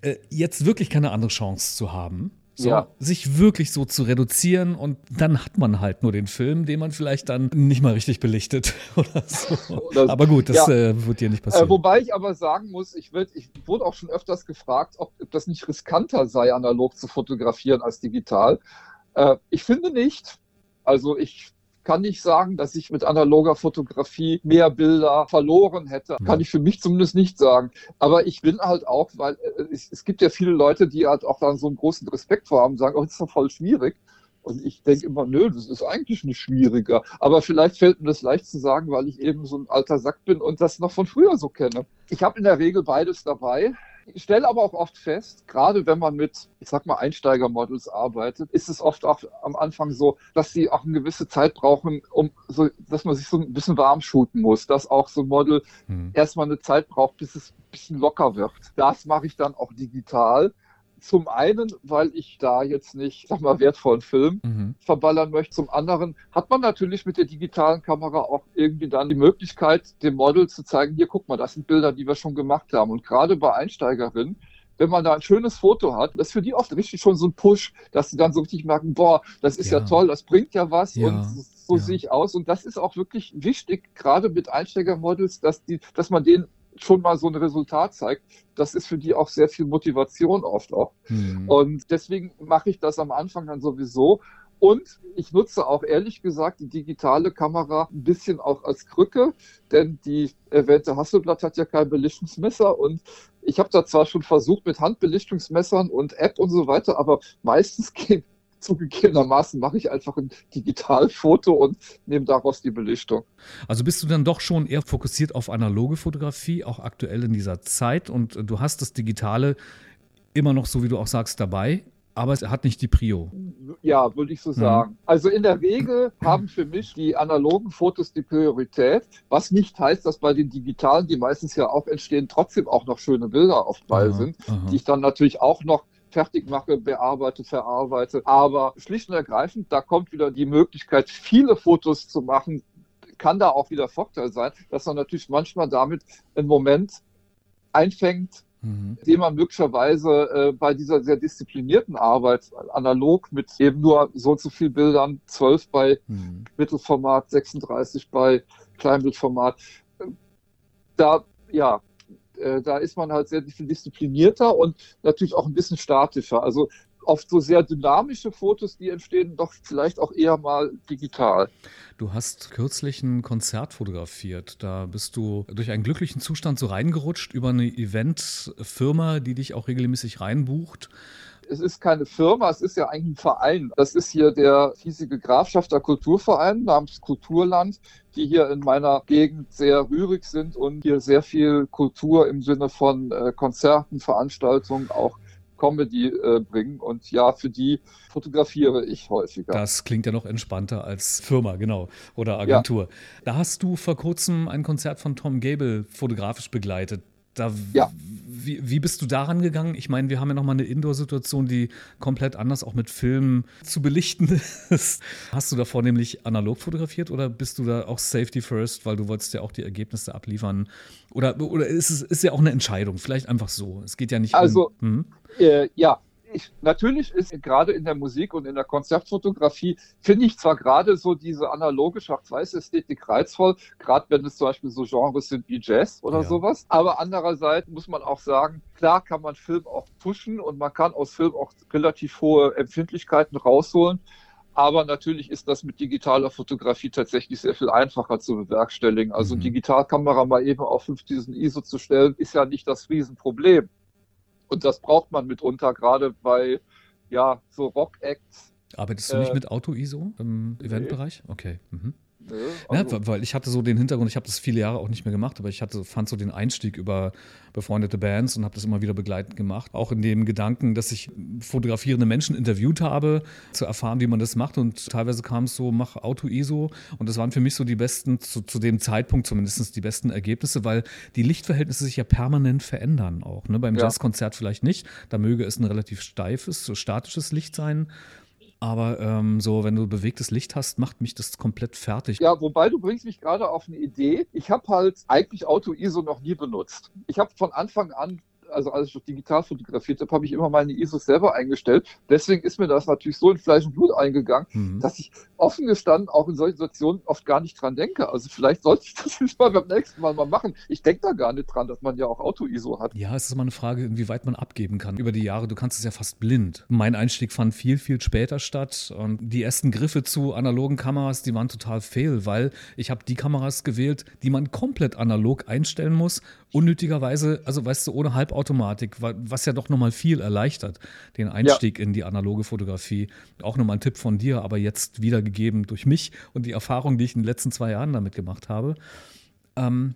S2: äh, jetzt wirklich keine andere Chance zu haben. So, ja. sich wirklich so zu reduzieren und dann hat man halt nur den Film, den man vielleicht dann nicht mal richtig belichtet oder so. Oder, aber gut, das ja. äh, wird dir nicht passieren.
S1: Äh, wobei ich aber sagen muss, ich, werd, ich wurde auch schon öfters gefragt, ob, ob das nicht riskanter sei, analog zu fotografieren als digital. Äh, ich finde nicht. Also ich kann nicht sagen, dass ich mit analoger Fotografie mehr Bilder verloren hätte. Kann ich für mich zumindest nicht sagen. Aber ich bin halt auch, weil äh, es, es, gibt ja viele Leute, die halt auch dann so einen großen Respekt vor haben, sagen, oh, das ist doch voll schwierig. Und ich denke immer, nö, das ist eigentlich nicht schwieriger. Aber vielleicht fällt mir das leicht zu sagen, weil ich eben so ein alter Sack bin und das noch von früher so kenne. Ich habe in der Regel beides dabei. Ich stelle aber auch oft fest, gerade wenn man mit, ich sag mal, Einsteigermodels arbeitet, ist es oft auch am Anfang so, dass sie auch eine gewisse Zeit brauchen, um so, dass man sich so ein bisschen warm shooten muss, dass auch so ein Model hm. erstmal eine Zeit braucht, bis es ein bisschen locker wird. Das mache ich dann auch digital. Zum einen, weil ich da jetzt nicht, sag mal, wertvollen Film mhm. verballern möchte. Zum anderen hat man natürlich mit der digitalen Kamera auch irgendwie dann die Möglichkeit, dem Model zu zeigen, hier guck mal, das sind Bilder, die wir schon gemacht haben. Und gerade bei Einsteigerinnen, wenn man da ein schönes Foto hat, das ist für die oft richtig schon so ein Push, dass sie dann so richtig merken, boah, das ist ja, ja toll, das bringt ja was ja, und so ja. sehe ich aus. Und das ist auch wirklich wichtig, gerade mit Einsteigermodels, dass die, dass man denen schon mal so ein Resultat zeigt, das ist für die auch sehr viel Motivation oft auch. Mhm. Und deswegen mache ich das am Anfang dann sowieso. Und ich nutze auch ehrlich gesagt die digitale Kamera ein bisschen auch als Krücke, denn die erwähnte Hasselblatt hat ja kein Belichtungsmesser und ich habe da zwar schon versucht mit Handbelichtungsmessern und App und so weiter, aber meistens gehen zugegebenermaßen mache ich einfach ein Digitalfoto und nehme daraus die Belichtung.
S2: Also bist du dann doch schon eher fokussiert auf analoge Fotografie, auch aktuell in dieser Zeit und du hast das Digitale immer noch, so wie du auch sagst, dabei, aber es hat nicht die Prio.
S1: Ja, würde ich so sagen. Mhm. Also in der Regel haben für mich die analogen Fotos die Priorität, was nicht heißt, dass bei den digitalen, die meistens ja auch entstehen, trotzdem auch noch schöne Bilder oft bei sind, aha. die ich dann natürlich auch noch fertig mache, bearbeite, verarbeite. Aber schlicht und ergreifend, da kommt wieder die Möglichkeit, viele Fotos zu machen, kann da auch wieder Vorteil sein, dass man natürlich manchmal damit einen Moment einfängt, mhm. den man möglicherweise äh, bei dieser sehr disziplinierten Arbeit analog mit eben nur so und so viel Bildern, 12 bei mhm. Mittelformat, 36 bei Kleinbildformat, äh, da ja, äh, da ist man halt sehr viel disziplinierter und natürlich auch ein bisschen statischer. Also oft so sehr dynamische Fotos, die entstehen doch vielleicht auch eher mal digital.
S2: Du hast kürzlich ein Konzert fotografiert. Da bist du durch einen glücklichen Zustand so reingerutscht über eine Eventfirma, die dich auch regelmäßig reinbucht
S1: es ist keine Firma, es ist ja eigentlich ein Verein. Das ist hier der hiesige Grafschafter Kulturverein namens Kulturland, die hier in meiner Gegend sehr rührig sind und hier sehr viel Kultur im Sinne von äh, Konzerten, Veranstaltungen, auch Comedy äh, bringen. Und ja, für die fotografiere ich häufiger.
S2: Das klingt ja noch entspannter als Firma, genau, oder Agentur. Ja. Da hast du vor kurzem ein Konzert von Tom Gable fotografisch begleitet. Da,
S1: ja.
S2: Wie wie, bist du daran gegangen? Ich meine, wir haben ja nochmal eine Indoor-Situation, die komplett anders auch mit Filmen zu belichten ist. Hast du davor nämlich analog fotografiert oder bist du da auch Safety First, weil du wolltest ja auch die Ergebnisse abliefern? Oder, oder ist es ist ja auch eine Entscheidung? Vielleicht einfach so. Es geht ja nicht
S1: also, um. Also, äh, ja, ich, natürlich ist gerade in der Musik und in der Konzertfotografie, finde ich zwar gerade so diese analoge Schwarz-Weiß-Ästhetik reizvoll, gerade wenn es zum Beispiel so Genres sind wie Jazz oder ja. sowas, aber andererseits muss man auch sagen, klar kann man Film auch pushen und man kann aus Film auch relativ hohe Empfindlichkeiten rausholen. Aber natürlich ist das mit digitaler Fotografie tatsächlich sehr viel einfacher zu bewerkstelligen. Also mhm. Digitalkamera mal eben auf 5000 ISO zu stellen, ist ja nicht das Riesenproblem. Und das braucht man mitunter, gerade bei ja, so Rock-Acts.
S2: Arbeitest du nicht äh, mit Auto-ISO im Eventbereich? Okay. Mhm. Also ja, weil ich hatte so den Hintergrund, ich habe das viele Jahre auch nicht mehr gemacht, aber ich hatte, fand so den Einstieg über befreundete Bands und habe das immer wieder begleitend gemacht. Auch in dem Gedanken, dass ich fotografierende Menschen interviewt habe, zu erfahren, wie man das macht. Und teilweise kam es so, mach Auto-ISO. Und das waren für mich so die besten, zu, zu dem Zeitpunkt zumindest die besten Ergebnisse, weil die Lichtverhältnisse sich ja permanent verändern auch. Ne? Beim ja. Jazzkonzert vielleicht nicht. Da möge es ein relativ steifes, so statisches Licht sein. Aber ähm, so, wenn du bewegtes Licht hast, macht mich das komplett fertig.
S1: Ja, wobei du bringst mich gerade auf eine Idee. Ich habe halt eigentlich Auto-ISO noch nie benutzt. Ich habe von Anfang an also als ich digital fotografiert habe, habe ich immer meine ISOs selber eingestellt. Deswegen ist mir das natürlich so in Fleisch und Blut eingegangen, mhm. dass ich offen gestanden auch in solchen Situationen oft gar nicht dran denke. Also vielleicht sollte ich das jetzt mal beim nächsten Mal mal machen. Ich denke da gar nicht dran, dass man ja auch Auto-ISO hat.
S2: Ja, es ist immer eine Frage, inwieweit man abgeben kann. Über die Jahre, du kannst es ja fast blind. Mein Einstieg fand viel, viel später statt und die ersten Griffe zu analogen Kameras, die waren total fail, weil ich habe die Kameras gewählt, die man komplett analog einstellen muss unnötigerweise, also weißt du, ohne Halbautomatik, was ja doch nochmal viel erleichtert, den Einstieg ja. in die analoge Fotografie. Auch nochmal ein Tipp von dir, aber jetzt wiedergegeben durch mich und die Erfahrung, die ich in den letzten zwei Jahren damit gemacht habe. Ähm,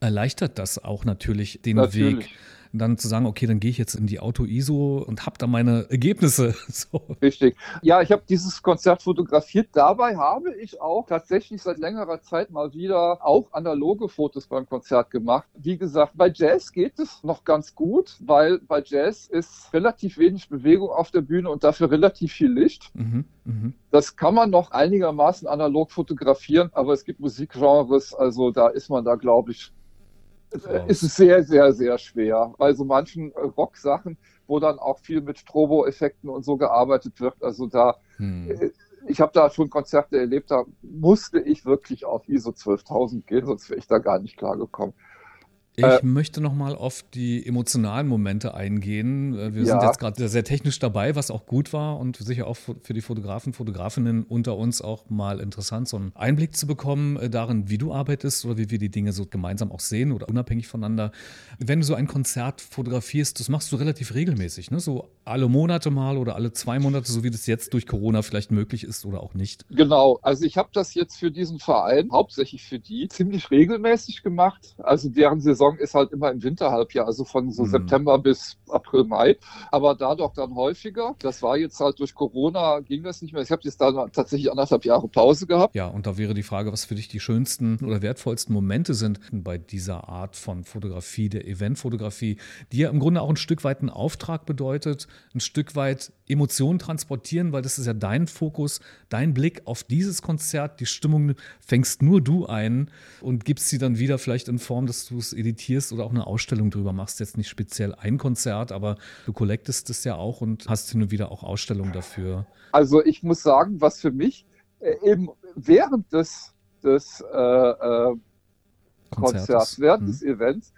S2: erleichtert das auch natürlich den natürlich. Weg dann zu sagen, okay, dann gehe ich jetzt in die Auto-ISO und habe da meine Ergebnisse.
S1: So. Richtig. Ja, ich habe dieses Konzert fotografiert. Dabei habe ich auch tatsächlich seit längerer Zeit mal wieder auch analoge Fotos beim Konzert gemacht. Wie gesagt, bei Jazz geht es noch ganz gut, weil bei Jazz ist relativ wenig Bewegung auf der Bühne und dafür relativ viel Licht. Mhm, mh. Das kann man noch einigermaßen analog fotografieren, aber es gibt Musikgenres, also da ist man da, glaube ich, ist es sehr, sehr, sehr schwer. Bei so manchen äh, Rock-Sachen, wo dann auch viel mit Strobo-Effekten und so gearbeitet wird. Also da, hm. Äh, ich habe da schon Konzerte erlebt, da musste ich wirklich auf ISO 12.000 gehen, sonst wäre ich da gar nicht klargekommen.
S2: Ich äh, möchte noch mal auf die emotionalen Momente eingehen. Äh, wir ja. sind jetzt gerade sehr technisch dabei, was auch gut war und sicher auch für die Fotografen, Fotografinnen unter uns auch mal interessant, so einen Einblick zu bekommen äh, darin, wie du arbeitest oder wie wir die Dinge so gemeinsam auch sehen oder unabhängig voneinander. Wenn du so ein Konzert fotografierst, das machst du relativ regelmäßig, ne? so alle Monate mal oder alle zwei Monate, so wie das jetzt durch Corona vielleicht möglich ist oder auch nicht.
S1: Genau, also ich habe das jetzt für diesen Verein, hauptsächlich für die, ziemlich regelmäßig gemacht. Also deren Saison Saison ist halt immer im Winterhalbjahr, also von so mhm. September bis April, Mai. Aber da doch dann häufiger. Das war jetzt halt durch Corona ging das nicht mehr. Ich habe jetzt da tatsächlich anderthalb Jahre Pause gehabt.
S2: Ja, und da wäre die Frage, was für dich die schönsten oder wertvollsten Momente sind bei dieser Art von Fotografie, der Eventfotografie, die ja im Grunde auch ein Stück weit einen Auftrag bedeutet, ein Stück weit Emotionen transportieren, weil das ist ja dein Fokus, dein Blick auf dieses Konzert, die Stimmung fängst nur du ein und gibst sie dann wieder vielleicht in Form, dass du es editierst editierst oder auch eine Ausstellung drüber machst. Jetzt nicht speziell ein Konzert, aber du collectest es ja auch und hast hin und wieder auch Ausstellungen dafür.
S1: Also ich muss sagen, was für mich äh, eben während des, des äh, äh, Konzerts, während hm. des Events,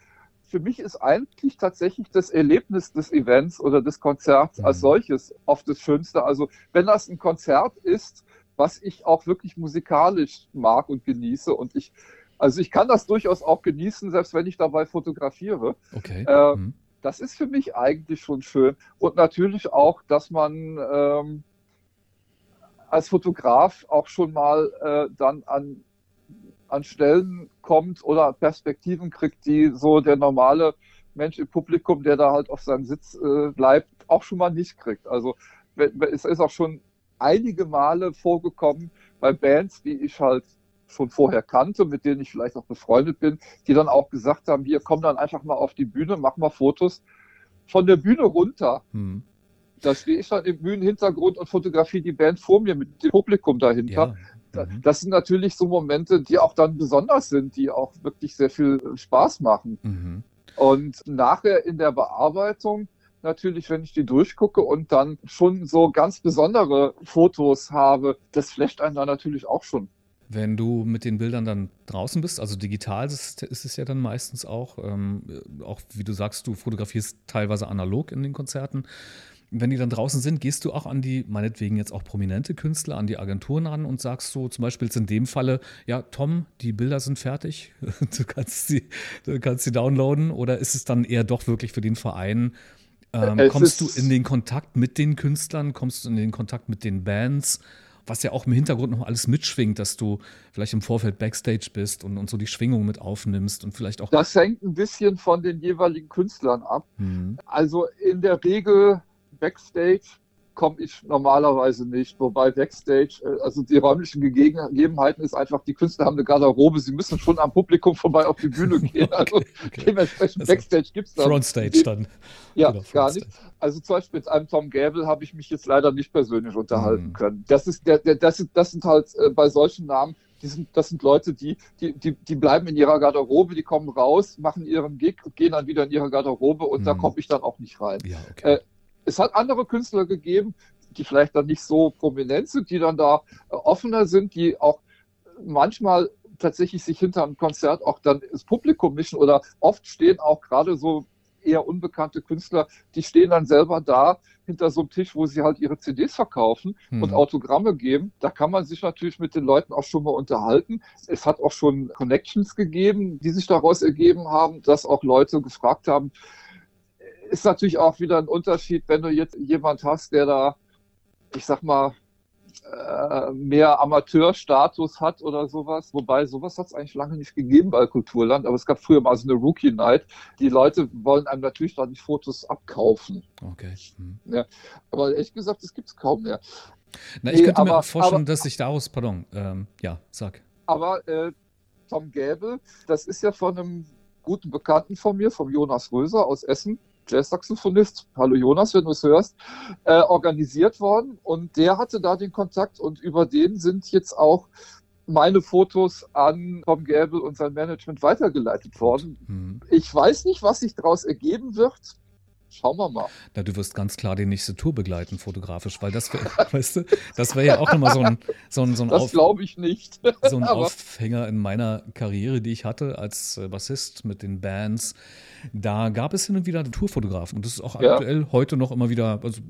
S1: für mich ist eigentlich tatsächlich das Erlebnis des Events oder des Konzerts mhm. als solches oft das Schönste. Also wenn das ein Konzert ist, was ich auch wirklich musikalisch mag und genieße und ich also ich kann das durchaus auch genießen, selbst wenn ich dabei fotografiere.
S2: Okay. Äh, mhm.
S1: Das ist für mich eigentlich schon schön. Und natürlich auch, dass man ähm, als Fotograf auch schon mal äh, dann an, an Stellen kommt oder Perspektiven kriegt, die so der normale Mensch im Publikum, der da halt auf seinem Sitz äh, bleibt, auch schon mal nicht kriegt. Also es ist auch schon einige Male vorgekommen bei Bands, die ich halt schon vorher kannte, mit denen ich vielleicht auch befreundet bin, die dann auch gesagt haben, hier komm dann einfach mal auf die Bühne, mach mal Fotos von der Bühne runter. Hm. Da stehe ich dann im Bühnenhintergrund und fotografiere die Band vor mir mit dem Publikum dahinter. Ja. Mhm. Das sind natürlich so Momente, die auch dann besonders sind, die auch wirklich sehr viel Spaß machen. Mhm. Und nachher in der Bearbeitung natürlich, wenn ich die durchgucke und dann schon so ganz besondere Fotos habe, das flasht einen dann natürlich auch schon.
S2: Wenn du mit den Bildern dann draußen bist, also digital ist, ist es ja dann meistens auch, ähm, auch wie du sagst, du fotografierst teilweise analog in den Konzerten. Wenn die dann draußen sind, gehst du auch an die, meinetwegen jetzt auch prominente Künstler, an die Agenturen ran und sagst so, zum Beispiel jetzt in dem Falle, ja, Tom, die Bilder sind fertig, du kannst sie, du kannst sie downloaden, oder ist es dann eher doch wirklich für den Verein, ähm, kommst du in den Kontakt mit den Künstlern, kommst du in den Kontakt mit den Bands? Was ja auch im Hintergrund noch alles mitschwingt, dass du vielleicht im Vorfeld Backstage bist und, und so die Schwingung mit aufnimmst und vielleicht auch.
S1: Das hängt ein bisschen von den jeweiligen Künstlern ab. Mhm. Also in der Regel Backstage komme ich normalerweise nicht. Wobei Backstage, äh, also die räumlichen Gegebenheiten ist einfach, die Künstler haben eine Garderobe, sie müssen schon am Publikum vorbei auf die Bühne gehen. Also okay. dementsprechend also Backstage gibt es
S2: da. Frontstage dann.
S1: Ja, genau, gar nicht. Also zum Beispiel mit einem Tom Gable habe ich mich jetzt leider nicht persönlich unterhalten mhm. können. Das ist der, der, das, das sind halt äh, bei solchen Namen, die sind, das sind Leute, die, die, die, die bleiben in ihrer Garderobe, die kommen raus, machen ihren Gig, gehen dann wieder in ihre Garderobe und mhm. da komme ich dann auch nicht rein. Ja, okay. äh, es hat andere Künstler gegeben, die vielleicht dann nicht so prominent sind, die dann da äh, offener sind, die auch manchmal tatsächlich sich hinter einem Konzert auch dann das Publikum mischen oder oft stehen auch gerade so eher unbekannte Künstler, die stehen dann selber da hinter so einem Tisch, wo sie halt ihre CDs verkaufen hm. und Autogramme geben. Da kann man sich natürlich mit den Leuten auch schon mal unterhalten. Es hat auch schon Connections gegeben, die sich daraus ergeben haben, dass auch Leute gefragt haben, ist natürlich auch wieder ein Unterschied, wenn du jetzt jemand hast, der da, ich sag mal, äh, mehr Amateurstatus hat oder sowas. Wobei sowas hat es eigentlich lange nicht gegeben bei Kulturland, aber es gab früher mal so eine Rookie Night. Die Leute wollen einem natürlich da nicht Fotos abkaufen.
S2: Okay. Hm.
S1: Ja, aber ehrlich gesagt, das gibt es kaum mehr.
S2: Na, ich nee, könnte aber, mir vorstellen, aber, dass sich daraus, pardon, ähm, ja, sag.
S1: Aber äh, Tom Gäbe, das ist ja von einem guten Bekannten von mir, vom Jonas Röser aus Essen, Jazzsaxophonist, hallo Jonas, wenn du es hörst, äh, organisiert worden und der hatte da den Kontakt und über den sind jetzt auch meine Fotos an Tom Gable und sein Management weitergeleitet worden. Mhm. Ich weiß nicht, was sich daraus ergeben wird. Schauen wir mal.
S2: Na, du wirst ganz klar die nächste Tour begleiten, fotografisch, weil das wäre, weißt du, das wäre ja auch nochmal so ein, so ein, so ein
S1: Das glaube ich nicht.
S2: so ein Aufhänger in meiner Karriere, die ich hatte als äh, Bassist mit den Bands. Da gab es hin und wieder Tourfotografen und das ist auch ja. aktuell heute noch immer wieder. Also,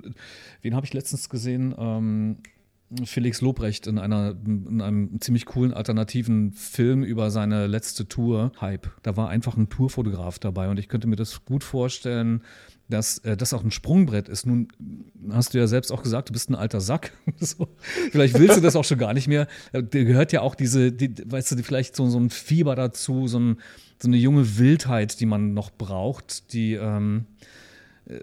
S2: wen habe ich letztens gesehen? Ähm, Felix Lobrecht in, einer, in einem ziemlich coolen alternativen Film über seine letzte Tour, Hype. Da war einfach ein Tourfotograf dabei und ich könnte mir das gut vorstellen, dass äh, das auch ein Sprungbrett ist. Nun hast du ja selbst auch gesagt, du bist ein alter Sack. so. Vielleicht willst du das auch schon gar nicht mehr. Da gehört ja auch diese, die, weißt du, vielleicht so, so ein Fieber dazu, so, ein, so eine junge Wildheit, die man noch braucht, die ähm, äh,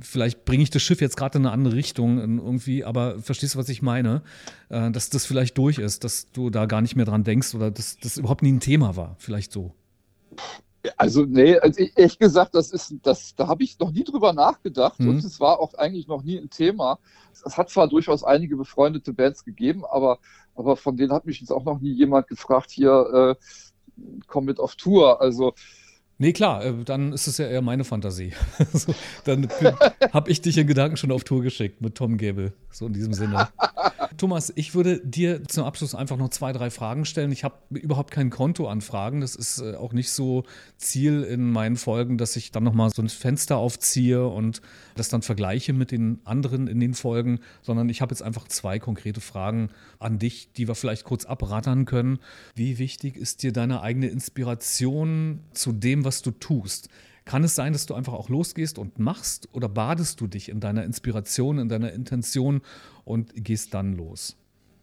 S2: vielleicht bringe ich das Schiff jetzt gerade in eine andere Richtung irgendwie, aber verstehst du, was ich meine? Äh, dass das vielleicht durch ist, dass du da gar nicht mehr dran denkst oder dass das überhaupt nie ein Thema war, vielleicht so.
S1: Also, nee, also ehrlich gesagt, das ist, das, da habe ich noch nie drüber nachgedacht mhm. und es war auch eigentlich noch nie ein Thema. Es hat zwar durchaus einige befreundete Bands gegeben, aber, aber von denen hat mich jetzt auch noch nie jemand gefragt, hier, äh, komm mit auf Tour. Also,
S2: Nee, klar, äh, dann ist es ja eher meine Fantasie. so, dann habe ich dich in Gedanken schon auf Tour geschickt mit Tom Gable, so in diesem Sinne. Thomas, ich würde dir zum Abschluss einfach noch zwei, drei Fragen stellen. Ich habe überhaupt kein Konto an Fragen. Das ist äh, auch nicht so Ziel in meinen Folgen, dass ich dann nochmal so ein Fenster aufziehe und das dann vergleiche mit den anderen in den Folgen, sondern ich habe jetzt einfach zwei konkrete Fragen an dich, die wir vielleicht kurz abrattern können. Wie wichtig ist dir deine eigene Inspiration zu dem, was du tust? Kann es sein, dass du einfach auch losgehst und machst oder badest du dich in deiner Inspiration, in deiner Intention und gehst dann los?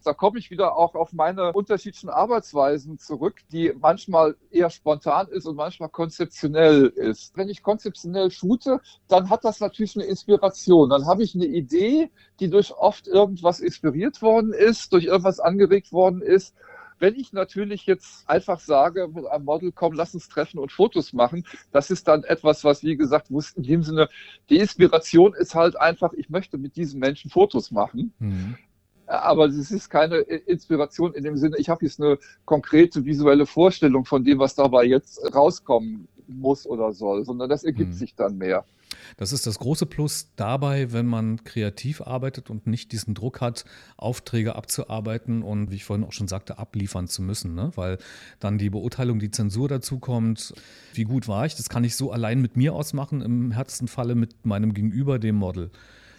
S1: Da komme ich wieder auch auf meine unterschiedlichen Arbeitsweisen zurück, die manchmal eher spontan ist und manchmal konzeptionell ist. Wenn ich konzeptionell shoote, dann hat das natürlich eine Inspiration. Dann habe ich eine Idee, die durch oft irgendwas inspiriert worden ist, durch irgendwas angeregt worden ist Wenn ich natürlich jetzt einfach sage mit einem Model, komm, lass uns treffen und Fotos machen, das ist dann etwas, was, wie gesagt, muss in dem Sinne, die Inspiration ist halt einfach, ich möchte mit diesen Menschen Fotos machen. Mhm. Aber es ist keine Inspiration in dem Sinne, ich habe jetzt eine konkrete visuelle Vorstellung von dem, was dabei jetzt rauskommen muss oder soll, sondern das ergibt mhm. sich dann mehr.
S2: Das ist das große Plus dabei, wenn man kreativ arbeitet und nicht diesen Druck hat, Aufträge abzuarbeiten und, wie ich vorhin auch schon sagte, abliefern zu müssen. Ne? Weil dann die Beurteilung, die Zensur dazu kommt, wie gut war ich, das kann ich so allein mit mir ausmachen, im härtesten Falle mit meinem Gegenüber, dem Model.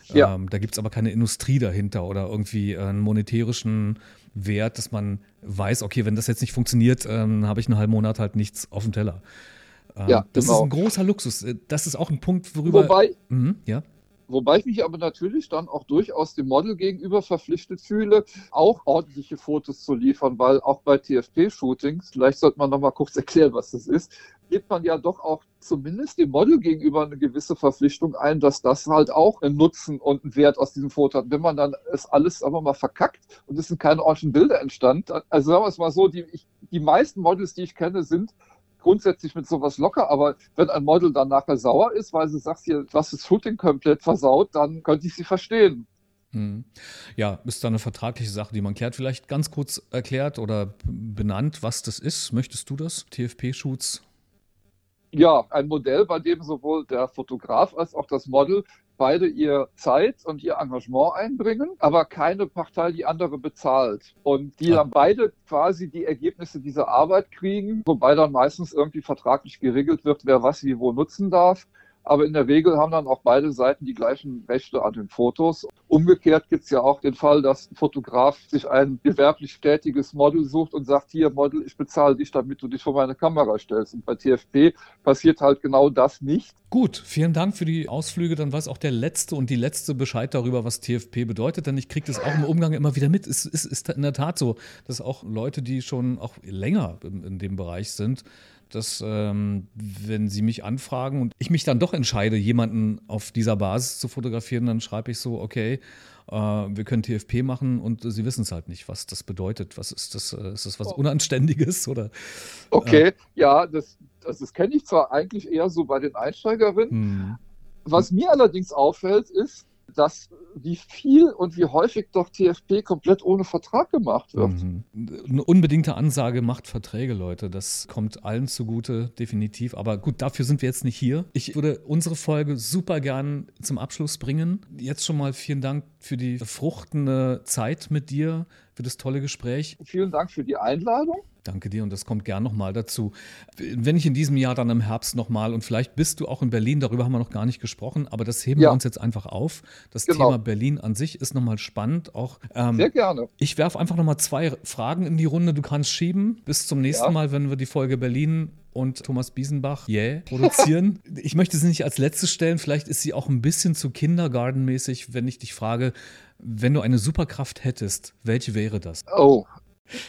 S2: Ja. Ähm, da gibt es aber keine Industrie dahinter oder irgendwie einen monetärischen Wert, dass man weiß, okay, wenn das jetzt nicht funktioniert, ähm, habe ich einen halben Monat halt nichts auf dem Teller. Ähm, ja, das genau. ist ein großer Luxus. Äh, das ist auch ein Punkt, worüber.
S1: Wobei, mh, ja. Wobei ich mich aber natürlich dann auch durchaus dem Model gegenüber verpflichtet fühle, auch ordentliche Fotos zu liefern, weil auch bei TFP-Shootings, vielleicht sollte man noch mal kurz erklären, was das ist, gibt man ja doch auch zumindest dem Model gegenüber eine gewisse Verpflichtung ein, dass das halt auch einen Nutzen und einen Wert aus diesem Foto hat. Wenn man dann es alles einfach mal verkackt und es sind keine ordentlichen Bilder entstanden, also sagen wir es mal so, die, ich, die meisten Models, die ich kenne, sind grundsätzlich mit sowas locker, aber wenn ein Model dann nachher sauer ist, weil sie sagt, hier, was das Shooting komplett versaut, dann könnte ich sie verstehen.
S2: Hm. Ja, ist da eine vertragliche Sache, die man klärt. Vielleicht ganz kurz erklärt oder benannt, was das ist. Möchtest du das? TFP-Shoots?
S1: Ja, ein Modell, bei dem sowohl der Fotograf als auch das Model beide ihr Zeit und ihr Engagement einbringen, aber keine Partei die andere bezahlt. Und die dann beide quasi die Ergebnisse dieser Arbeit kriegen, wobei dann meistens irgendwie vertraglich geregelt wird, wer was wie wo nutzen darf. Aber in der Regel haben dann auch beide Seiten die gleichen Rechte an den Fotos. Umgekehrt gibt es ja auch den Fall, dass ein Fotograf sich ein gewerblich tätiges Model sucht und sagt, hier Model, ich bezahle dich, damit du dich vor meine Kamera stellst. Und bei TFP passiert halt genau das nicht.
S2: Gut, vielen Dank für die Ausflüge. Dann weiß auch der Letzte und die Letzte Bescheid darüber, was TFP bedeutet, denn ich kriege das auch im Umgang immer wieder mit. Es ist, ist, in der Tat so, dass auch Leute, die schon auch länger in, in dem Bereich sind, dass ähm, wenn sie mich anfragen und ich mich dann doch entscheide, jemanden auf dieser Basis zu fotografieren, dann schreibe ich so, okay, äh, wir können TFP machen und sie wissen es halt nicht, was das bedeutet. Was ist das? Äh, ist das was oh. Unanständiges oder?
S1: Okay, äh, ja, das, das, das kenne ich zwar eigentlich eher so bei den Einsteigerinnen. Hm. Was mir allerdings auffällt, ist, dass wie viel und wie häufig doch TFP komplett ohne Vertrag gemacht wird. Mhm.
S2: Eine unbedingte Ansage macht Verträge, Leute. Das kommt allen zugute, definitiv. Aber gut, dafür sind wir jetzt nicht hier. Ich würde unsere Folge super gern zum Abschluss bringen. Jetzt schon mal vielen Dank für die fruchtende Zeit mit dir, für das tolle Gespräch.
S1: Vielen Dank für die Einladung.
S2: Danke dir und das kommt gern nochmal dazu. Wenn ich in diesem Jahr dann im Herbst nochmal und vielleicht bist du auch in Berlin, darüber haben wir noch gar nicht gesprochen, aber das heben ja. wir uns jetzt einfach auf. Das genau. Thema Berlin an sich ist nochmal spannend. Auch,
S1: ähm, Sehr gerne.
S2: Ich werfe einfach nochmal zwei Fragen in die Runde. Du kannst schieben. Bis zum nächsten ja. Mal, wenn wir die Folge Berlin und Thomas Biesenbach, yeah, produzieren. ich möchte sie nicht als letztes stellen, vielleicht ist sie auch ein bisschen zu Kindergartenmäßig, wenn ich dich frage, wenn du eine Superkraft hättest, welche wäre das?
S1: Oh,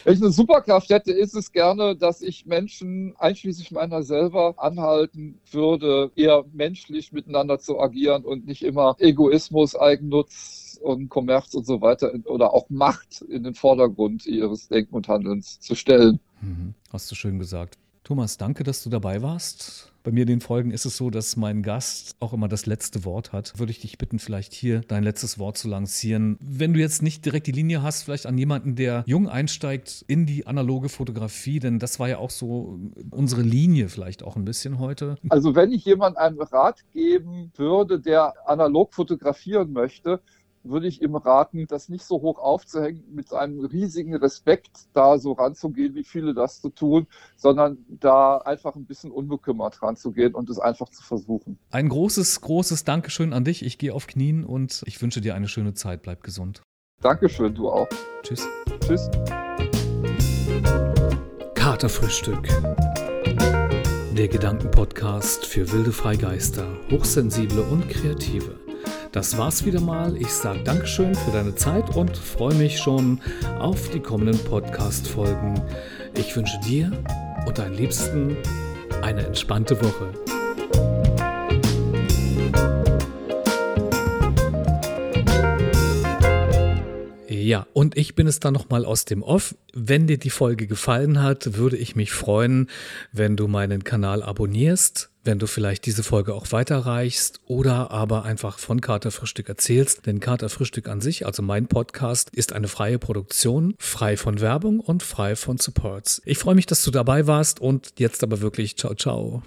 S1: wenn ich eine Superkraft hätte, ist es gerne, dass ich Menschen, einschließlich meiner selber, anhalten würde, eher menschlich miteinander zu agieren und nicht immer Egoismus, Eigennutz und Kommerz und so weiter oder auch Macht in den Vordergrund ihres Denken und Handelns zu stellen.
S2: Mhm. Hast du schön gesagt. Thomas, danke, dass du dabei warst. Bei mir in den Folgen ist es so, dass mein Gast auch immer das letzte Wort hat. Würde ich dich bitten, vielleicht hier dein letztes Wort zu lancieren. Wenn du jetzt nicht direkt die Linie hast, vielleicht an jemanden, der jung einsteigt in die analoge Fotografie, denn das war ja auch so unsere Linie vielleicht auch ein bisschen heute.
S1: Also wenn ich jemandem einen Rat geben würde, der analog fotografieren möchte, würde ich ihm raten, das nicht so hoch aufzuhängen, mit einem riesigen Respekt da so ranzugehen, wie viele das zu tun, sondern da einfach ein bisschen unbekümmert ranzugehen und es einfach zu versuchen.
S2: Ein großes, großes Dankeschön an dich. Ich gehe auf Knien und ich wünsche dir eine schöne Zeit. Bleib gesund.
S1: Dankeschön, du auch.
S2: Tschüss.
S1: Tschüss.
S2: Katerfrühstück. Der Gedankenpodcast für wilde Freigeister, Hochsensible und Kreative. Das war's wieder mal. Ich sage Dankeschön für deine Zeit und freue mich schon auf die kommenden Podcast-Folgen. Ich wünsche dir und deinen Liebsten eine entspannte Woche. Ja, und ich bin es dann nochmal aus dem Off. Wenn dir die Folge gefallen hat, würde ich mich freuen, wenn du meinen Kanal abonnierst, wenn du vielleicht diese Folge auch weiterreichst oder aber einfach von Katerfrühstück erzählst. Denn Katerfrühstück an sich, also mein Podcast, ist eine freie Produktion, frei von Werbung und frei von Supports. Ich freue mich, dass du dabei warst und jetzt aber wirklich ciao, ciao.